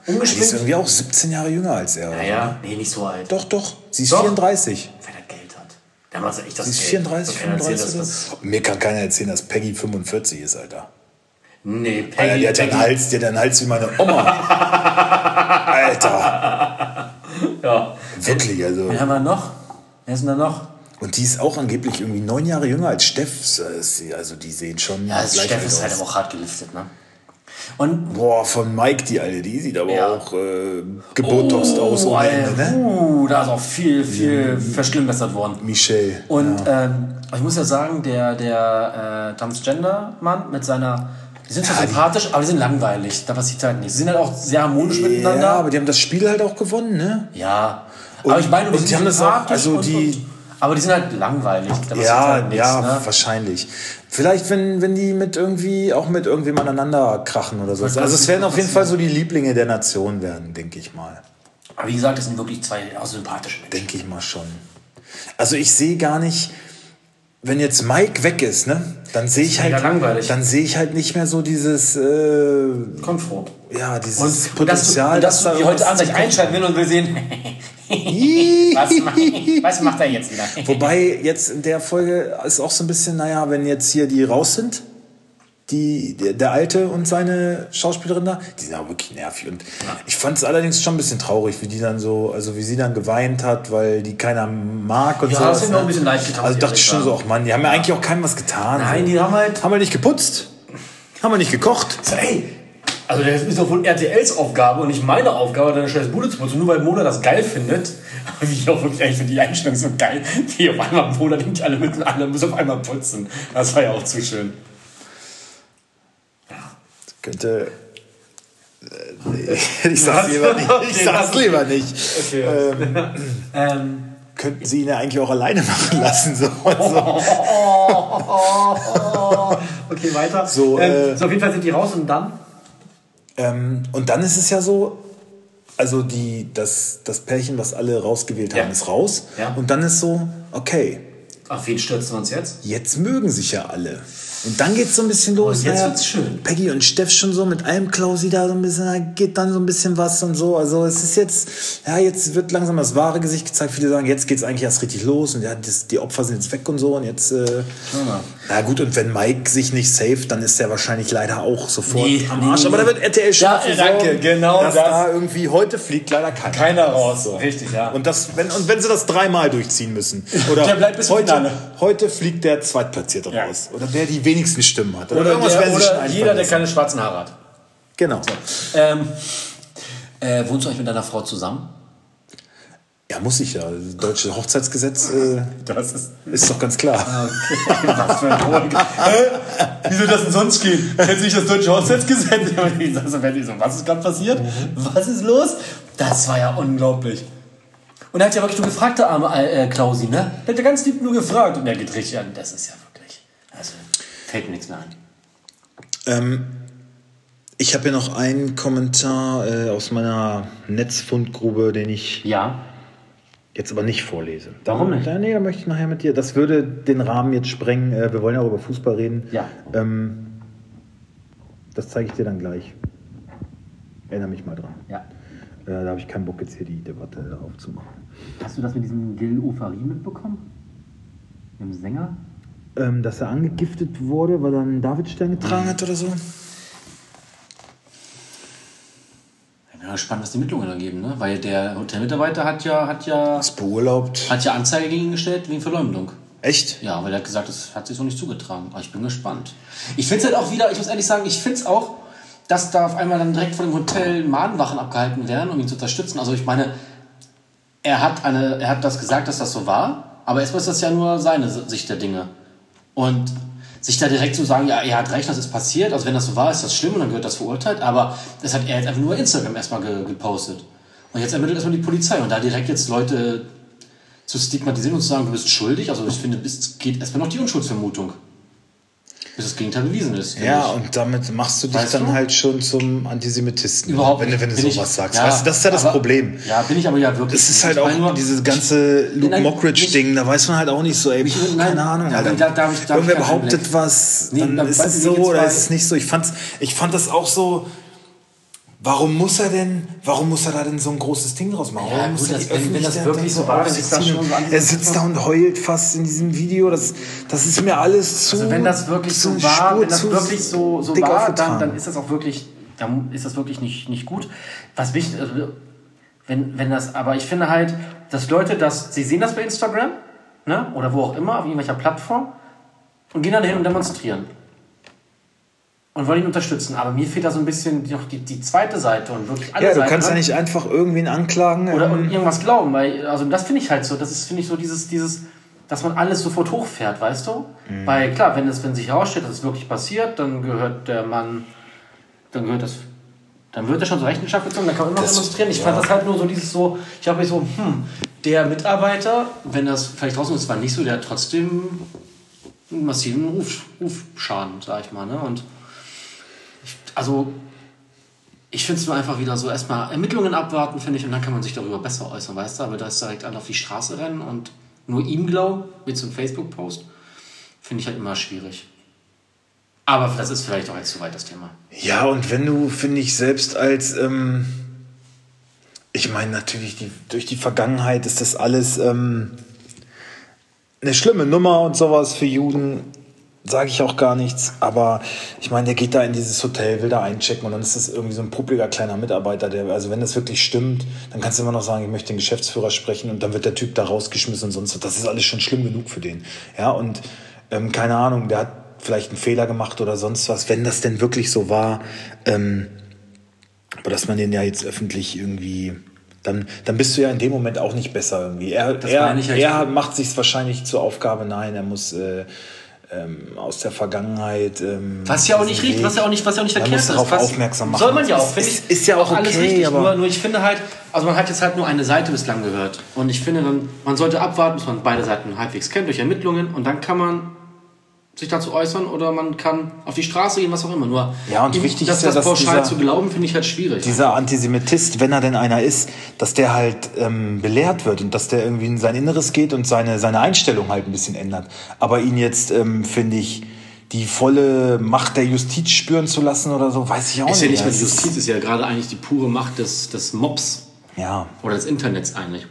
Die ist Ungeschminkt? irgendwie auch 17 Jahre jünger als er. Naja, nee, nicht so alt. Doch, doch. Sie ist Doch. 34. Wenn er Geld hat. Damals echt das Sie ist Geld. 34, So keiner erzählt 35 oder das. so. Mir kann keiner erzählen, dass Peggy 45 ist, Alter. Nee, Alter, Peggy, die hat ja einen. Hals, die hat ja einen Hals wie meine Oma. Alter. Ja. Wirklich, also. Wen haben wir noch? Wer ist denn da noch? Und die ist auch angeblich irgendwie neun Jahre jünger als Steff. Äh, Also die sehen schon Ja, gleich Steff ist halt aus. aber auch hart geliftet, ne? Und Boah, von Mike die Alte, die sieht aber Ja. auch äh, gebotoxt aus ohne Alter, Ende, ne? uh, da ist auch viel, viel verschlimmbessert worden. Michelle. Und ähm, ich muss ja sagen, der, der äh, Transgender-Mann mit seiner. Die sind zwar Ja, die- sympathisch, aber die sind langweilig. Da passiert halt nichts. Sie sind halt auch sehr harmonisch miteinander. Ja, aber die haben das Spiel halt auch gewonnen, ne? Ja. Und- aber ich meine, sind die haben das auch- also und, die- Und, aber die sind halt langweilig. Ja, halt nichts, ja, ne? wahrscheinlich. Vielleicht, wenn, wenn die mit irgendwie, auch mit irgendwem aneinander krachen oder so. Also es werden auf jeden Fall so die Lieblinge der Nation werden, denke ich mal. Aber wie gesagt, das sind wirklich zwei sympathische Menschen. Denke ich mal schon. Also ich sehe gar nicht, wenn jetzt Mike weg ist, ne, dann sehe ich halt, langweilig. dann sehe ich halt nicht mehr so dieses, äh, froh. ja, dieses Und, und dass du, Potenzial, und dass du da wie heute Abend gleich einschalten will und will sehen, was, macht, was macht er jetzt wieder? Wobei jetzt in der Folge ist auch so ein bisschen, naja, wenn jetzt hier die raus sind, die, der, der Alte und seine Schauspielerin da, die sind auch wirklich nervig. Und ich fand es allerdings schon ein bisschen traurig, wie die dann so, also wie sie dann geweint hat, weil die keiner mag und Ja, so. das hat mir auch ein bisschen leid getan, Also muss dachte ich schon so, ach Mann, die haben ja eigentlich auch keinem was getan. Nein, so. die haben halt. Haben wir nicht geputzt? Haben wir nicht gekocht? So, ey, also das ist doch wohl RTLs Aufgabe und nicht meine Aufgabe, deine scheiß Bude zu putzen. Nur weil Mona das geil findet. Wie ich auch wirklich, ich finde die Einstellung so geil. Wie auf einmal Mona denkt, alle mit alle müssen auf einmal putzen. Das war ja auch zu schön. Könnte. äh, Ich sag's lieber nicht. Ich sag's lieber nicht. Okay. Ähm, Könnten sie ihn ja eigentlich auch alleine machen lassen. So. Also, okay, weiter. So, ähm, äh, so, auf jeden Fall sind die raus und dann? Ähm, und dann ist es ja so, also die, das, das Pärchen, was alle rausgewählt haben, Ja. ist raus. Ja. Und dann ist so, okay, Auf wen stürzen wir uns jetzt? jetzt mögen sich ja alle. Und dann geht's so ein bisschen los. Und jetzt naja, wird's schön. Peggy und Steff schon so mit einem Klausi da so ein bisschen, da geht dann so ein bisschen was und so. Also es ist jetzt, ja, jetzt wird langsam das wahre Gesicht gezeigt. Viele sagen, jetzt geht's eigentlich erst richtig los und ja, das, die Opfer sind jetzt weg und so und jetzt, äh, na gut, und wenn Mike sich nicht saved, dann ist er wahrscheinlich leider auch sofort Nee, am Arsch. nee, Aber da wird RTL schon Ja, danke, genau dass das. da irgendwie heute fliegt leider keiner. Keiner raus. Richtig, ja. Und, das, wenn, und wenn sie das dreimal durchziehen müssen. Oder Der bleibt bis heute, Finale. heute fliegt der Zweitplatzierte Ja. raus. Oder der die wenigsten Stimmen hat. oder irgendwas der, oder jeder, der keine schwarzen Haare hat. Genau. Ähm, äh, wohnst du eigentlich mit deiner Frau zusammen? Ja, muss ich ja. Das deutsche Hochzeitsgesetz äh, Das ist. ist doch ganz klar. Was für ein Hohn. Hä? Wie soll das denn sonst gehen? Kennt sich das deutsche Hochzeitsgesetz? So, was ist gerade passiert? Was ist los? Das war ja unglaublich. Und er hat ja wirklich nur gefragt, der arme äh, Klausi, ne? Der hat ja ganz lieb nur gefragt und er geht richtig an. Das ist ja fällt mir nichts mehr ein. Ähm, Ich habe hier noch einen Kommentar äh, aus meiner Netzfundgrube, den ich Ja. jetzt aber nicht vorlese. Warum nicht? Ja, nee, da möchte ich nachher mit dir. Das würde den Rahmen jetzt sprengen. Äh, wir wollen ja auch über Fußball reden. Ja. Ähm, das zeige ich dir dann gleich. Erinnere mich mal dran. Ja. Äh, da habe ich keinen Bock, jetzt hier die Debatte aufzumachen. Hast du das mit diesem Gil Ofari mitbekommen? Dem Sänger? Ähm, dass er angegiftet wurde, weil er einen Davidstern getragen hat oder so? Ich bin mal gespannt, was die Ermittlungen da geben, ne? Weil der Hotelmitarbeiter hat ja, hat ja, Ist beurlaubt. hat ja Anzeige gegen ihn gestellt wegen Verleumdung. Echt? Ja, weil er hat gesagt, das hat sich so nicht zugetragen. Aber ich bin gespannt. Ich finde es halt auch wieder, ich muss ehrlich sagen, ich finde es auch, dass da auf einmal dann direkt vor dem Hotel Mahnwachen abgehalten werden, um ihn zu unterstützen. Also ich meine, er hat, eine, er hat das gesagt, dass das so war, aber erstmal ist das ja nur seine Sicht der Dinge. Und sich da direkt zu sagen, ja, er hat recht, das ist passiert, also wenn das so war, ist das schlimm und dann gehört das verurteilt, aber das hat er jetzt einfach nur Instagram erstmal ge gepostet. Und jetzt ermittelt erstmal die Polizei und da direkt jetzt Leute zu stigmatisieren und zu sagen, du bist schuldig, also ich finde, es geht erstmal noch die Unschuldsvermutung. Bis das Gegenteil bewiesen ist. Ja, ich. und damit machst du dich Weißt dann du? halt schon zum Antisemitisten. Überhaupt wenn, du- wenn du Bin ich- sowas sagst. ja, weißt du, das ist ja das aber- Problem. Ja, bin ich aber ja wirklich. Es ist halt auch nur, dieses ganze Luke Mockridge-Ding, da weiß man halt auch nicht so, ey, Mich- pff, nein, keine Ahnung. ja, Alter. da- da hab ich- da hab ich Irgendwer behauptet was, Nee, dann da- ist es so oder ist es nicht so. Ich, fand's, ich fand das auch so, warum muss er denn, warum muss er da denn so ein großes Ding draus machen? Ja, warum gut, muss er das- wenn- wenn das wirklich so war, dann ist das schon so Er sitzt da und heult fast in diesem Video, das, das ist mir alles zu Also wenn das wirklich so war, Spur wenn das wirklich so, so war, dann, dann ist das auch wirklich, dann ist das wirklich nicht, nicht gut. Was wichtig, also wenn, wenn das, aber ich finde halt, dass Leute das, sie sehen das bei Instagram, ne, oder wo auch immer, auf irgendwelcher Plattform, und gehen dann hin und demonstrieren. Und wollen ihn unterstützen. Aber mir fehlt da so ein bisschen noch die, die zweite Seite und wirklich alle Ja, du Seiten. kannst ja ne? nicht einfach irgendwen anklagen. Oder ähm, irgendwas glauben, weil, also das finde ich halt so, das ist, finde ich, so dieses, dieses, dass man alles sofort hochfährt, weißt du? Mhm. Weil klar, wenn es, wenn sich herausstellt, dass es wirklich passiert, dann gehört der Mann, dann gehört das, dann wird er schon zur Rechenschaft gezogen, dann kann man immer noch Das- demonstrieren. Ich ja. fand das halt nur so dieses so, ich habe mich so, hm, der Mitarbeiter, wenn das vielleicht draußen ist, war nicht so, der hat trotzdem einen massiven Ruf, Rufschaden, sag ich mal, ne? Und also ich finde es nur einfach wieder so, erstmal Ermittlungen abwarten, finde ich, und dann kann man sich darüber besser äußern, weißt du? Aber da ist direkt alle auf die Straße rennen und nur ihm glauben, mit so einem Facebook-Post, finde ich halt immer schwierig. Aber das ist vielleicht auch jetzt zu weit, das Thema. Ja, und wenn du, finde ich, selbst als, ähm, ich meine natürlich, die, durch die Vergangenheit ist das alles ähm, eine schlimme Nummer und sowas für Juden, sage ich auch gar nichts. Aber ich meine, der geht da in dieses Hotel, will da einchecken und dann ist das irgendwie so ein publiger kleiner Mitarbeiter, der, also wenn das wirklich stimmt, dann kannst du immer noch sagen, ich möchte den Geschäftsführer sprechen und dann wird der Typ da rausgeschmissen und sonst was. Das ist alles schon schlimm genug für den. Ja, und ähm, keine Ahnung, der hat vielleicht einen Fehler gemacht oder sonst was, wenn das denn wirklich so war. Ähm, aber dass man den ja jetzt öffentlich irgendwie. Dann, dann bist du ja in dem Moment auch nicht besser irgendwie. Er, er, meine ich ja. er macht sich wahrscheinlich zur Aufgabe, nein, er muss äh, ähm, aus der Vergangenheit. Ähm, Was ja auch nicht richtig, was ja auch nicht, was ja auch nicht verkehrt muss darauf ist. Was, aufmerksam machen. Soll man ja auch, Ist- ist- ich. ist ja auch alles okay, richtig. aber- Nur, nur ich finde halt, also man hat jetzt halt nur eine Seite bislang gehört. Und ich finde, dann, man sollte abwarten, bis man beide Seiten halbwegs kennt durch Ermittlungen und dann kann man sich dazu äußern oder man kann auf die Straße gehen, was auch immer. Nur Ja, und ihm wichtig das, ist ja, das dass pauschal dieser- zu glauben, finde ich halt schwierig. dieser Antisemitist, wenn er denn einer ist, dass der halt ähm, belehrt wird und dass der irgendwie in sein Inneres geht und seine, seine Einstellung halt ein bisschen ändert. Aber ihn jetzt, ähm, finde ich, die volle Macht der Justiz spüren zu lassen oder so, weiß ich auch ist ja nicht mehr Es die ist- Justiz, ist ja gerade eigentlich die pure Macht des, des Mobs. Ja. Oder des Internets eigentlich.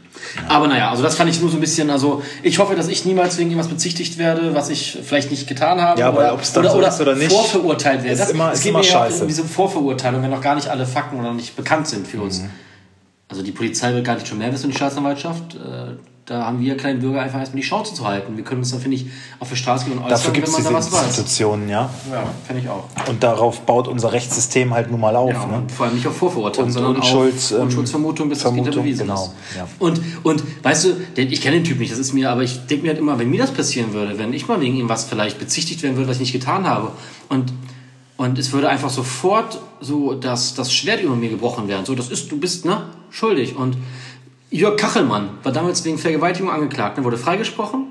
Aber naja, also das fand ich nur so ein bisschen, also ich hoffe, dass ich niemals wegen irgendwas bezichtigt werde, was ich vielleicht nicht getan habe. Ja, oder, dann oder, so oder, oder nicht, vorverurteilt werde. ist Das, immer- es ist immer mir ja scheiße. um diese Vorverurteilung, wenn noch gar nicht alle Fakten oder nicht bekannt sind für uns. Mhm. Also die Polizei will gar nicht schon mehr wissen, die Staatsanwaltschaft. Da haben wir kleinen Bürger einfach erstmal die Chance zu halten. Wir können uns dann, finde ich, auf die Straße gehen und äußern, Dafür gibt es wenn man diese da was weiß. Institutionen, ja. Ja, finde ich auch. Und darauf baut unser Rechtssystem halt nun mal auf. Ja, ne? und vor allem nicht auf Vorverurteilung, Und sondern Unschulds- auf Unschuldsvermutung, bis das Gegenteil Vermutung, bewiesen genau, ist. ja. Und, und weißt du, ich kenne den Typ nicht, das ist mir, aber ich denke mir halt immer, wenn mir das passieren würde, wenn ich mal wegen ihm was vielleicht bezichtigt werden würde, was ich nicht getan habe, und, und es würde einfach sofort so das, das Schwert über mir gebrochen werden, so, das ist, du bist, ne, schuldig. Und Jörg Kachelmann war damals wegen Vergewaltigung angeklagt, ne, wurde freigesprochen,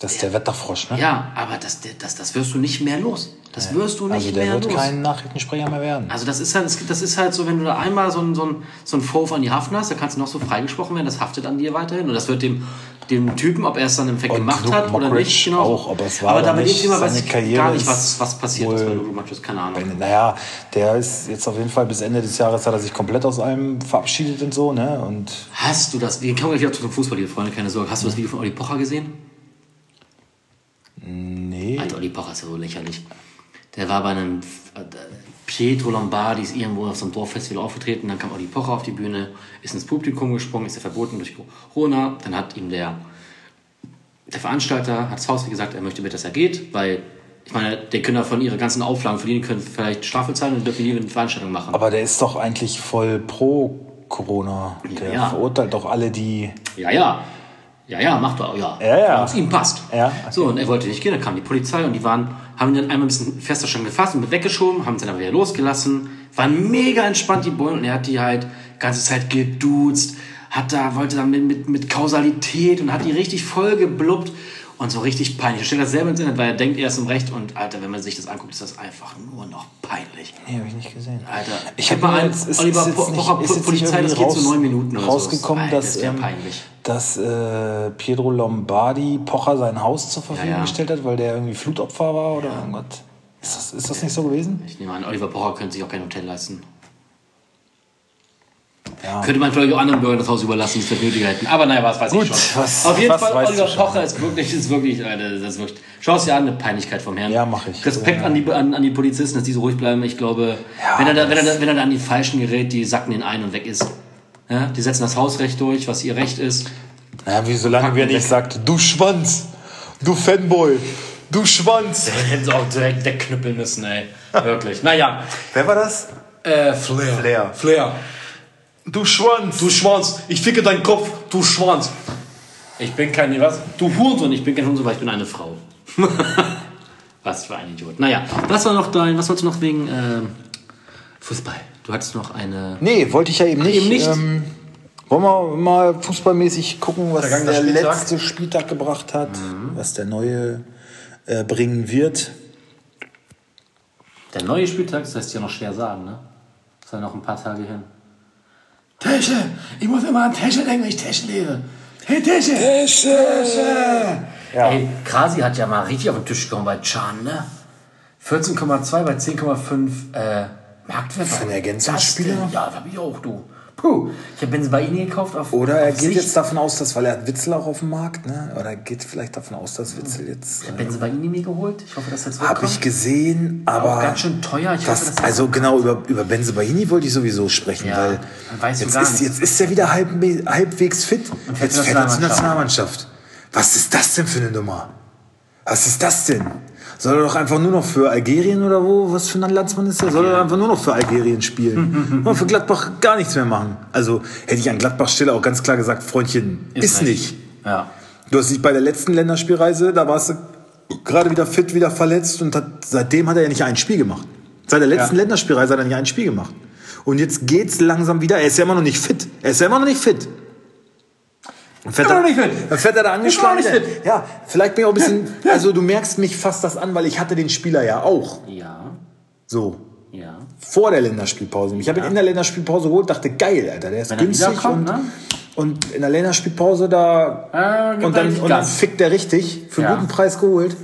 Das ist der Wetterfrosch, ne? Ja, aber das, das, das wirst du nicht mehr los. Das wirst du nicht Also der mehr wird los. kein Nachrichtensprecher mehr werden. Also das ist halt, das ist halt so, wenn du da einmal so einen so einen- so einen Vorwurf an die Haften hast, da kannst du noch so freigesprochen werden, das haftet an dir weiterhin. Und das wird dem, dem Typen, ob er es dann im Und gemacht Luke hat oder Mockridge nicht, genau. auch, aber es war aber aber da bei dem nicht Thema weiß ich Karriere gar nicht, ist was, was passiert ist wohl- bei Luke Mockridge, keine Ahnung. Naja, der ist jetzt auf jeden Fall bis Ende des Jahres hat er sich komplett aus allem verabschiedet und so, ne? Und Hast du das, wir kommen gleich wieder zum Fußball, liebe Freunde, keine Sorge. Hast du das Video von Olli Pocher gesehen? Nee. Alter, Olli Pocher ist ja so lächerlich. Der war bei einem äh, Pietro Lombardi, ist irgendwo auf so einem Dorffestival aufgetreten. Dann kam Olli Pocher auf die Bühne, ist ins Publikum gesprungen, ist ja verboten durch Corona. Dann hat ihm der, der Veranstalter, hat das Haus gesagt, er möchte bitte, dass er geht, weil ich meine, die können davon ihre ganzen Auflagen verdienen, können vielleicht Strafe zahlen und dürfen nie eine Veranstaltung machen. Aber der ist doch eigentlich voll pro Corona. Der Ja. verurteilt doch alle, die. Ja, ja. Ja, ja, macht er, ja. Ja, ja. Wenn es ihm passt. Ja, okay. So, und er wollte nicht gehen, dann kam die Polizei und die waren, haben ihn dann einmal ein bisschen fester schon gefasst und mit weggeschoben, haben sie dann wieder losgelassen, waren mega entspannt, die Bullen, und er hat die halt die ganze Zeit geduzt, hat da, wollte dann mit, mit, mit Kausalität und hat die richtig voll geblubbt und so richtig peinlich. Er stellt das selber ins Internet, weil er denkt, er ist im Recht und Alter, wenn man sich das anguckt, ist das einfach nur noch peinlich. Nee, habe ich nicht gesehen. Alter, Ich habe mal mal ein, jetzt, ist, Oliver ist Pocher, Polizei, das geht so neun Minuten oder rausgekommen, so. Alter, dass, das ähm, peinlich. Dass äh, Pietro Lombardi Pocher sein Haus zur Verfügung Ja, ja. gestellt hat, weil der irgendwie Flutopfer war oder irgendwas. Ist das, ist das nicht so gewesen? Ich nehme an, Oliver Pocher könnte sich auch kein Hotel leisten. Ja. Könnte man vielleicht auch anderen Bürgern das Haus überlassen, die es für nötig hätten. Aber naja, was weiß Gut, ich schon. was- Auf jeden Fall, Oliver? Pocher ist wirklich, ist wirklich, das ist wirklich, schau es dir an, eine Peinlichkeit vom Herrn. Ja, mach ich. Respekt Ja. an, die, an, an die Polizisten, dass die so ruhig bleiben. Ich glaube, Ja, wenn, er da, wenn, er da, wenn er da an die Falschen gerät, die sacken ihn ein und weg ist. Ja, die setzen das Hausrecht durch, was ihr Recht ist. Naja, wie solange wir nicht sagt, du Schwanz, du Fanboy, du Schwanz. Hätten sie auch direkt wegknüppeln müssen, ey. Wirklich. Naja, Wer war das? äh, Flair. Flair. Flair. Du Schwanz. Du Schwanz, ich ficke deinen Kopf, du Schwanz. Ich bin kein, was? Du Hurensohn, ich bin kein Hurensohn, weil ich bin eine Frau. was für ein Idiot. Naja, was war noch dein, was wolltest du noch wegen ähm, Fußball? Du hattest noch eine... Nee, wollte ich ja eben nicht. Eben nicht. Ähm, wollen wir mal fußballmäßig gucken, was Vergangener der Spieltag. letzte Spieltag gebracht hat, was der neue äh, bringen wird. Der neue Spieltag, das lässt sich ja noch schwer sagen, ne? Das ist ja noch ein paar Tage hin. Tesche! Ich muss immer an Tesche denken, wenn ich Tesche lebe. Hey Tesche! Ja. Ey, Krasi hat ja mal richtig auf den Tisch gekommen bei Chan, ne? 14,2 bei 10,5 äh, Marktwert. Für einen Was Ergänzungsspieler? Ja, das hab ich auch, du. Puh, ich habe Benzibaini gekauft auf Oder er auf geht Sicht. jetzt davon aus, dass, weil er hat Witzel auch auf dem Markt, ne? Oder er geht vielleicht davon aus, dass Witzel jetzt. Äh, Benzibaini mir geholt. Ich hoffe, dass das Habe ich gesehen, aber. Auch ganz schön teuer. Ich das, hoffe, dass das also genau, über, über Benzebaini wollte ich sowieso sprechen, Ja, weil weißt jetzt, ist, jetzt ist er wieder halb, halbwegs fit. Und jetzt fährt er zur. Nationalmannschaft. Was ist das denn für eine Nummer? Was ist das denn? Soll er doch einfach nur noch für Algerien oder wo? Was für ein Landsmann ist er? Soll er einfach nur noch für Algerien spielen? Und für Gladbach gar nichts mehr machen. Also hätte ich an Gladbachs Stelle auch ganz klar gesagt, Freundchen, ist, nicht. Ja. Du hast dich bei der letzten Länderspielreise, da warst du gerade wieder fit, wieder verletzt und hat, seitdem hat er ja nicht ein Spiel gemacht. Seit der letzten Ja. Länderspielreise hat er nicht ein Spiel gemacht. Und jetzt geht's langsam wieder. Er ist ja immer noch nicht fit. Er ist ja immer noch nicht fit. Dann fährt, er, noch nicht fit. dann fährt er da angeschlagen. Nicht Ja, vielleicht bin ich auch ein bisschen. Also du merkst mich fast das an, weil ich hatte den Spieler ja auch. Ja. So. Ja. Vor der Länderspielpause. Ich habe ihn in der Länderspielpause geholt, dachte, geil, Alter, der ist Wenn er günstig. wiederkommt, und, ne? und in der Länderspielpause da. Äh, und dann, und dann fickt er richtig, für einen Ja. guten Preis geholt.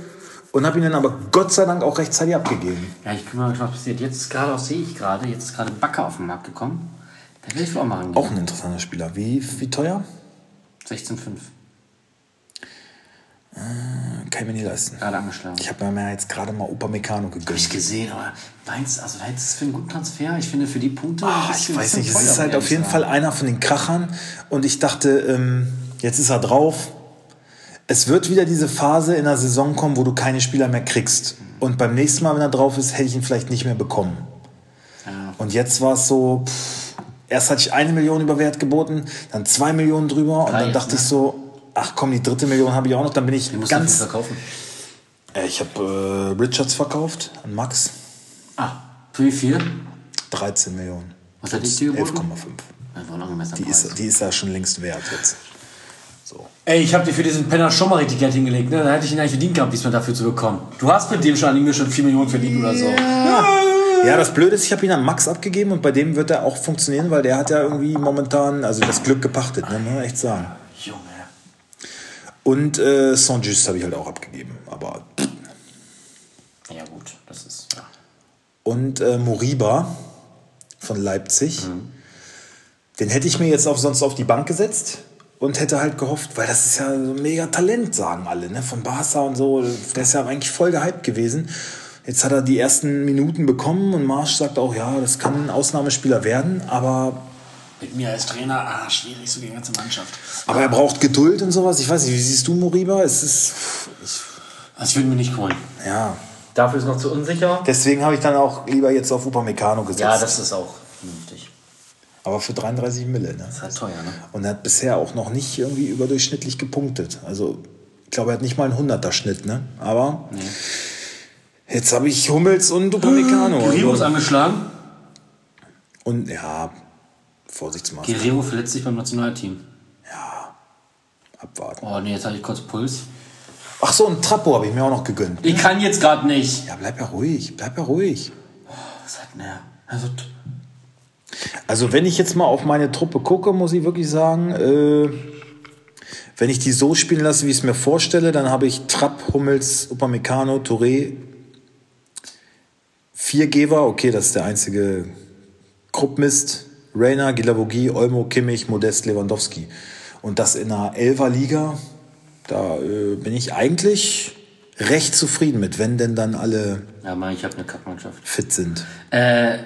Und habe ihn dann aber Gott sei Dank auch rechtzeitig abgegeben. Ja, ich bin mal gespannt, was passiert. Jetzt gerade auch sehe ich gerade, jetzt ist gerade Backer auf den Markt gekommen. Da will ich auch machen. Auch ein interessanter Spieler. Wie, wie teuer? 16,5. Kann ich mir nicht leisten. Gerade angeschlagen. Ich habe mir jetzt gerade mal Opa Meccano Hab ich gegönnt. gesehen, aber meinst also da hättest du für einen guten Transfer? Ich finde für die Punkte. Ah, ein ich weiß nicht, es ist halt auf jeden Fall einer von den Krachern. Und ich dachte, ähm, jetzt ist er drauf. Es wird wieder diese Phase in der Saison kommen, wo du keine Spieler mehr kriegst. Und beim nächsten Mal, wenn er drauf ist, hätte ich ihn vielleicht nicht mehr bekommen. Ja. Und jetzt war es so, pff, erst hatte ich eine Million über Wert geboten, dann zwei Millionen drüber. Und dann dachte ne? ich so, ach komm, die dritte Million habe ich auch noch. Dann bin ich Du ganz verkaufen. Äh, ich habe äh, Richards verkauft an Max. Ah, für wie viel? 13 Millionen. Was hat ich dir geboten? 11,5. Das war ein angemessener Die ist, die ist ja schon längst wert jetzt. So. Ey, ich habe dir für diesen Penner schon mal richtig Geld hingelegt, ne? Dann hätte ich ihn eigentlich verdient gehabt, diesmal dafür zu bekommen. Du hast mit dem schon an ihm schon 4 Millionen verdient oder so. Ja, das Blöde ist, ich habe ihn an Max abgegeben und bei dem wird er auch funktionieren, weil der hat ja irgendwie momentan, also das Glück gepachtet, ne, muss man echt sagen. Junge. Und äh, Saint-Just habe ich halt auch abgegeben, aber Ja gut, das ist, ja. und äh, Moriba von Leipzig. Den hätte ich mir jetzt auch sonst auf die Bank gesetzt und hätte halt gehofft, weil das ist ja so ein mega Talent, sagen alle, ne? Von Barca und so. Der ist ja eigentlich voll gehypt gewesen. Jetzt hat er die ersten Minuten bekommen und Marsch sagt auch, ja, das kann ein Ausnahmespieler werden, aber, Mit mir als Trainer, ah, schwierig, so die ganze Mannschaft. aber er braucht Geduld und sowas. Ich weiß nicht, wie siehst du Moriba? Es ist, ich, Das würden wir nicht holen. ja. Dafür ist noch zu unsicher. Deswegen habe ich dann auch lieber jetzt auf Upamecano gesetzt. Ja, das ist auch vernünftig. aber für 33 Mille, ne? Das ist halt teuer, ne? Und er hat bisher auch noch nicht irgendwie überdurchschnittlich gepunktet. Also, ich glaube, er hat nicht mal einen 100er Schnitt, ne? Aber jetzt habe ich Hummels und Upamecano. Guerrero ist angeschlagen. und ja, Vorsichtsmaßnahmen. Guerrero verletzt sich beim Nationalteam. Abwarten. Oh nee, jetzt habe ich kurz Puls. Ach so, ein Trappo habe ich mir auch noch gegönnt. Ich kann jetzt gerade nicht. Ja, bleib ja ruhig, bleib ja ruhig. Was hat denn der? Also, Also, wenn ich jetzt mal auf meine Truppe gucke, muss ich wirklich sagen, äh, wenn ich die so spielen lasse, wie ich es mir vorstelle, dann habe ich Trapp, Hummels, Upamecano, Touré, vier Geber, okay, das ist der einzige Gruppmist, Reina, Gilavogi, Olmo, Kimmich, Modest, Lewandowski. Und das in einer Elfer-Liga, da äh, bin ich eigentlich recht zufrieden mit, wenn denn dann alle ja, Mann, ich habe eine Kackmannschaft. fit sind. Äh,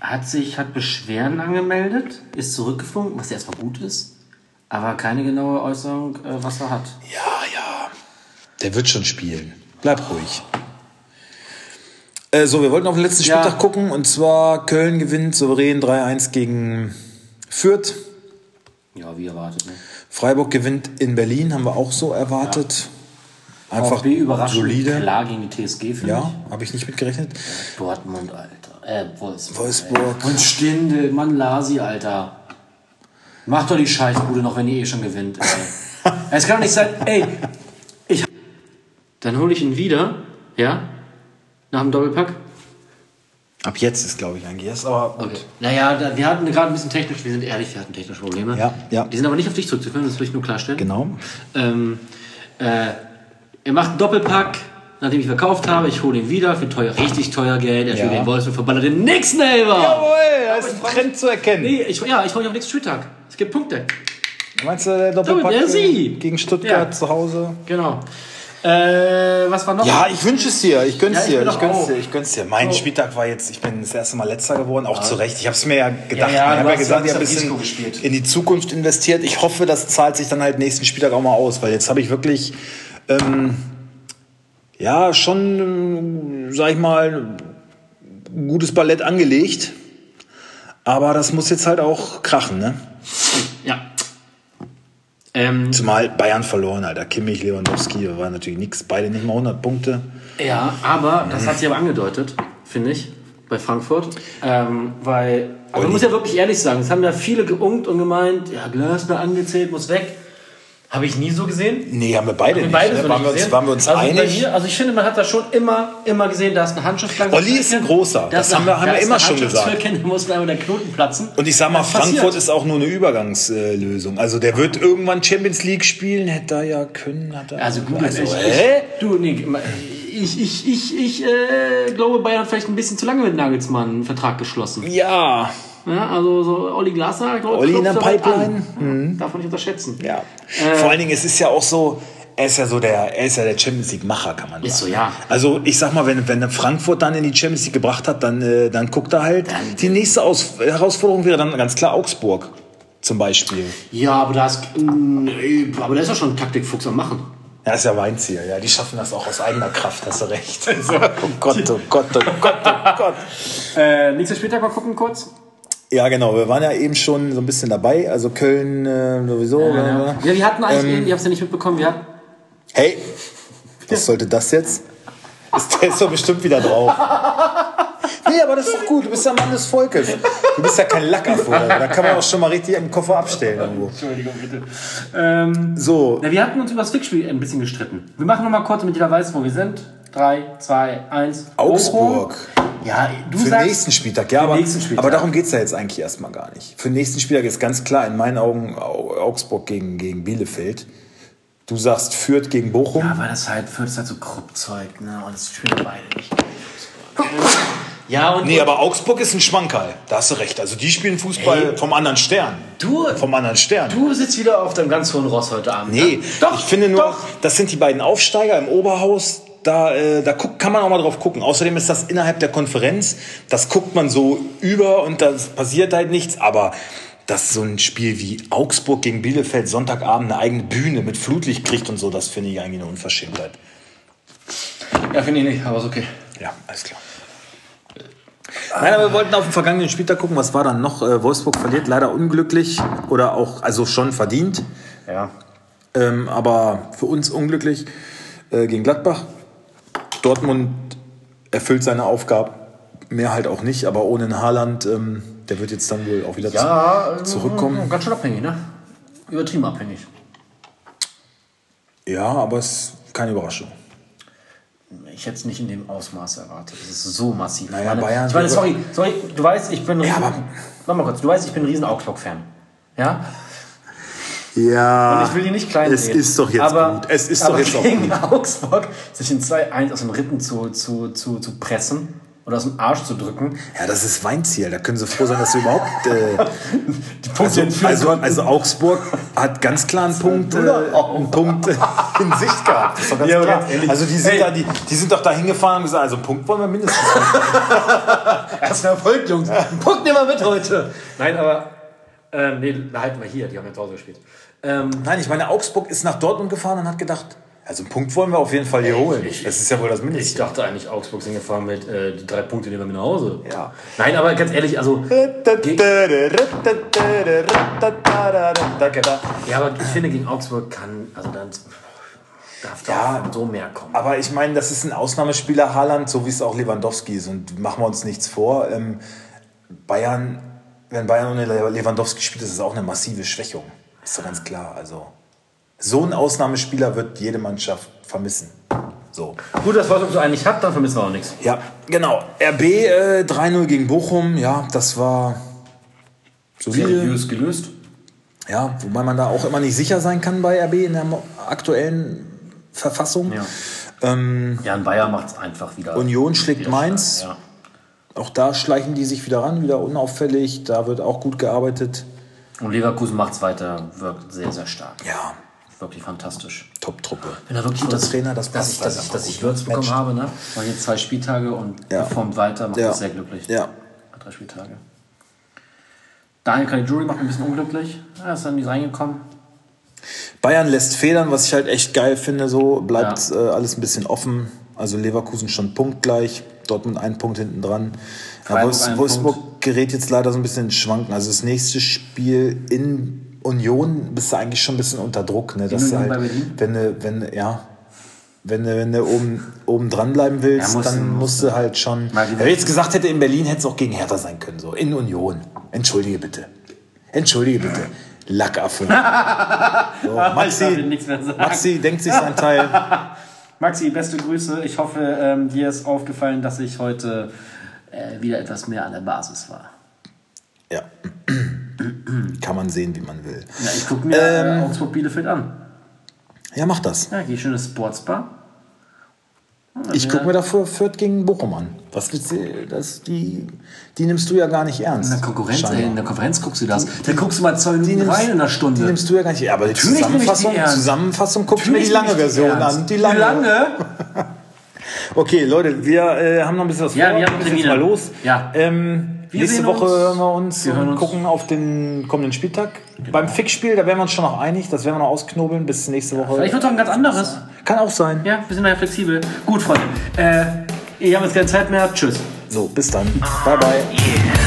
hat sich, hat Beschwerden angemeldet, ist zurückgeflogen, was ja erstmal gut ist, aber keine genaue Äußerung, äh, was er hat. Ja, ja. Der wird schon spielen. Bleib ruhig. Äh, so, wir wollten auf den letzten Ja. Spieltag gucken. Und zwar Köln gewinnt souverän 3-1 gegen Fürth. Ja, wie erwartet, ne? Freiburg gewinnt in Berlin, haben wir auch so erwartet. Einfach VfB überraschend solide. klar gegen die TSG, finde Ja, habe ich nicht mitgerechnet. Dortmund, Alter. Äh, Wolfsburg. Wolfsburg. Ey. Und Stinde, Mann, Lasi, Alter. Macht doch die Scheißbude noch, wenn ihr eh schon gewinnt, es kann doch nicht sein, ey, ich... Dann hole ich ihn wieder, ja? Nach dem Doppelpack. Ab jetzt ist, glaube ich, eigentlich erst. Aber Okay. Naja, da, wir hatten gerade ein bisschen technisch, wir sind ehrlich, wir hatten technische Probleme. Ja, ja. Die sind aber nicht auf dich zurückzuführen, das will ich nur klarstellen. genau. Ähm, äh, er macht einen Doppelpack, nachdem ich verkauft habe. Ich hole ihn wieder für teuer, richtig teuer Geld. Er Ja. den Wolfsburg verballert den nächsten Elber. Jawohl, da ist ein Trend zu erkennen. Nee, ich, ja, ich hole ihn auf nächsten Spieltag. Es gibt Punkte. Meinst du, der Doppelpack Der Sie. gegen Stuttgart Ja. zu Hause? Genau. Äh, was war noch? Ja, ich wünsche es dir. Ich gönn's Ja, ich dir. Ich gönn's auch. dir. Ich gönn's dir. Mein So. Spieltag war jetzt, ich bin das erste Mal letzter geworden, auch zu Recht. Ich habe es mir ja gedacht. Ja, ja, ich habe ja gesagt, ja ich habe ein bisschen gespielt. in die Zukunft investiert. Ich hoffe, das zahlt sich dann halt nächsten Spieltag auch mal aus, weil jetzt habe ich wirklich ähm, ja schon, sag ich mal, ein gutes Ballett angelegt. Aber das muss jetzt halt auch krachen, ne? Ja. Ähm, Zumal Bayern verloren, Alter. Kimmich, Lewandowski, war natürlich nichts. Beide nicht mal 100 Punkte. ja, aber das hat sich aber angedeutet, finde ich, bei Frankfurt. Ähm, weil, aber man muss ja wirklich ehrlich sagen, es haben ja viele geungt und gemeint, ja, Glasner angezählt, muss weg. Habe ich nie so gesehen. Nee, haben wir beide nicht. Beides ne? waren, nicht wir uns, gesehen. waren wir uns also einig? mir, also ich finde, man hat da schon immer, immer gesehen, da ist eine Handschrift langsam Olli ist ein großer. Da Das ist haben wir- haben wir ist immer schon gesagt. Da muss einfach der Knoten platzen. Und ich sag mal, Das passiert. Frankfurt ist auch nur eine Übergangslösung. Also der wird irgendwann Champions League spielen, hätte er ja können. Hat er Also gut, also, ich, hä? ich, du, nee, ich, ich, ich, ich äh, glaube, Bayern hat vielleicht ein bisschen zu lange mit Nagelsmann einen Vertrag geschlossen. Ja, Ja, also so Olli Glasner, glaube Olli in der Pipeline. an. Darf man nicht unterschätzen. ja. Vor allen Dingen, es ist ja auch so, er ist ja so der, er ist ja der Champions League Macher, kann man sagen. Ist so, ja. Also ich sag mal, wenn, wenn Frankfurt dann in die Champions League gebracht hat, dann, äh, dann guckt er halt. die nächste Aus Herausforderung wäre dann ganz klar Augsburg zum Beispiel. Ja, aber da ist, nee, aber da ist ja schon ein Taktikfuchs am Machen. Ja, ist ja Weinzieher, ja. Die schaffen das auch aus eigener Kraft, hast du recht. oh Gott, oh Gott, oh Gott, oh Gott. Äh, nächster Spieltag mal gucken kurz. Ja, genau. Wir waren ja eben schon so ein bisschen dabei. Also Köln äh, sowieso. Ja, äh, wir hatten eigentlich, Ähm, ihr habt es ja nicht mitbekommen, wir hatten, Hey, was sollte das jetzt? Ist, der ist doch bestimmt wieder drauf. Nee, aber das ist doch gut. Du bist ja Mann des Volkes. Du bist ja kein Lackaffe. Da kann man auch schon mal richtig einen Koffer abstellen. Irgendwo. Entschuldigung, bitte. Ähm, So, na, wir hatten uns über das Fixspiel ein bisschen gestritten. Wir machen nochmal kurz, damit jeder weiß, wo wir sind. 3, 2, 1. Augsburg. Ja, du Für den sagst. nächsten Spieltag, ja, aber, nächsten Spieltag. aber darum geht es ja jetzt eigentlich erstmal gar nicht. Für den nächsten Spieltag ist ganz klar in meinen Augen Au- Augsburg gegen, gegen Bielefeld. Du sagst Fürth gegen Bochum. Ja, weil das halt, Fürth ist halt so Kruppzeug, ne? Und das spielen beide nicht. Ja, und Nee, aber Augsburg ist ein Schmankerl. Da hast du recht. Also die spielen Fußball Ey. vom anderen Stern. du, Vom anderen Stern. du sitzt wieder auf deinem ganz hohen Ross heute Abend. Nee, ne? doch, ich finde nur, doch. das sind die beiden Aufsteiger im Oberhaus. Da, äh, da guck, kann man auch mal drauf gucken. Außerdem ist das innerhalb der Konferenz. Das guckt man so über und da passiert halt nichts. Aber dass so ein Spiel wie Augsburg gegen Bielefeld Sonntagabend eine eigene Bühne mit Flutlicht kriegt und so, das finde ich eigentlich eine Unverschämtheit. Ja, finde ich nicht, aber ist okay. Ja, alles klar. Nein, aber wir wollten auf den vergangenen Spieltag gucken, was war dann noch? Äh, Wolfsburg verliert leider unglücklich oder auch, also schon verdient. Ja. Ähm, aber für uns unglücklich äh, gegen Gladbach. Dortmund erfüllt seine Aufgabe, mehr halt auch nicht, aber ohne einen Haaland, ähm, der wird jetzt dann wohl auch wieder Ja, zu, zurückkommen. Ganz schön abhängig, ne? Übertrieben abhängig. Ja, aber es ist keine Überraschung. Ich hätte es nicht in dem Ausmaß erwartet. Das ist so massiv. Naja, ich meine, Bayern- ich meine, sorry, sorry, du weißt, ich bin Ja, aber- Warte mal kurz, du weißt, ich bin ein riesen Augsburg-Fan. Ja? Ja, Und ich will die nicht klein es reden. ist doch jetzt aber, gut. Es ist aber doch jetzt auch gegen gut. Augsburg sich in 2-1 aus den Rippen zu, zu, zu, zu pressen oder aus dem Arsch zu drücken. Ja, das ist Weinziel. Da können sie froh sein, dass sie überhaupt. Äh, Die Punkte also, also, also Augsburg hat ganz klar einen Punkt, äh, einen Punkt in Sicht gehabt. Das ist doch ganz Ja, klar. ganz. Also die sind, Ey. da, die, die sind doch da hingefahren und gesagt, also einen Punkt wollen wir mindestens. Erster Erfolg, Jungs. Einen Punkt nehmen wir mit heute. Nein, aber. Ähm, nee, halten wir hier. Die haben ja zu Hause gespielt. Ähm, Nein, ich meine, Augsburg ist nach Dortmund gefahren und hat gedacht, also einen Punkt wollen wir auf jeden Fall hier holen. ich- Das ist ja wohl das ich Mindeste. dachte eigentlich, Augsburg sind gefahren mit äh, die drei Punkte nehmen wir mit nach Hause. Ja. Nein, aber ganz ehrlich, also. Ja, aber ich finde, gegen Augsburg kann. Also dann. Darf Ja. da so mehr kommen. Aber ich meine, das ist ein Ausnahmespieler Haaland, so wie es auch Lewandowski ist. Und machen wir uns nichts vor. Ähm, Bayern, wenn Bayern ohne Le- Lewandowski spielt, ist es auch eine massive Schwächung. Ist doch ganz klar. Also so ein Ausnahmespieler wird jede Mannschaft vermissen. So. Gut, dass Wolfsburg so eigentlich hat, dann vermissen wir auch nichts. Ja, genau. RB äh, 3-0 gegen Bochum. Ja, das war solide. Seriös gelöst. Ja, wobei man da auch immer nicht sicher sein kann bei RB in der aktuellen Verfassung. Ja. Ähm, Jan Bayer macht es einfach wieder. Union schlägt wieder Mainz. stark, Auch da schleichen die sich wieder ran, wieder unauffällig. Da wird auch gut gearbeitet. Ja. Und Leverkusen macht es weiter, wirkt sehr, sehr stark. Ja, Wirklich fantastisch. Top-Truppe. Wenn er wirklich Guter das, Trainer, das dass ich, dass ich, dass ich? Würz bekommen habe, ne? War jetzt zwei Spieltage und Ja. performt weiter, macht Ja. mich sehr glücklich. Ja. Drei Spieltage. Daniel Caligiuri macht ein bisschen unglücklich. Er ist dann nicht reingekommen. Bayern lässt federn, was ich halt echt geil finde. So bleibt Ja. äh, alles ein bisschen offen. Also Leverkusen schon punktgleich, Dortmund einen Punkt hinten dran. Ja, Freiburg Wolfs einen Wolfsburg gerät jetzt leider so ein bisschen ins Schwanken. Also das nächste Spiel in Union bist du eigentlich schon ein bisschen unter Druck. Ne? Dass halt, wenn du, wenn du- ja, wenn du, wenn du oben, oben dran bleiben willst, Ja, musst dann musst musst du halt schon. Wenn ich jetzt gesagt hätte, in Berlin hätte es auch gegen Hertha sein können, so in Union. Entschuldige bitte. Entschuldige bitte. Lackaffe. So, Maxi. Maxi denkt sich sein Teil. Maxi, beste Grüße. Ich hoffe, ähm, dir ist aufgefallen, dass ich heute äh, wieder etwas mehr an der Basis war. Ja. Kann man sehen, wie man will. Ja, ich gucke mir Ähm. äh, Augsburg Bielefeld an. Ja, mach das. Ja, gehe schönes Sportsbar. Ich gucke mir dafür Fürth gegen Bochum an. Was du, das, die, die nimmst du ja gar nicht ernst. In der Konkurrenz, ey, in der Konferenz guckst du das. Da guckst du mal zwei Minuten rein in einer Stunde. Die nimmst du ja gar nicht. Aber die Natürlich ich die Zusammenfassung, ernst. Zusammenfassung guck ich mir die lange die Version ernst. an. Die lange. Wie lange? Okay, Leute, wir äh, haben noch ein bisschen was Ja, vor. wir haben müssen jetzt mal los. Ja. Ähm, Wir nächste Woche uns. hören wir uns Wir und uns. gucken auf den kommenden Spieltag. Genau. Beim Fixspiel, da wären wir uns schon noch einig. Das werden wir noch ausknobeln bis nächste Woche. Vielleicht wird doch ein ganz anderes. Kann auch sein. Ja, wir sind da ja flexibel. Gut, Freunde. Äh, ihr habt jetzt keine Zeit mehr. Tschüss. So, bis dann. Bye, bye. Yeah.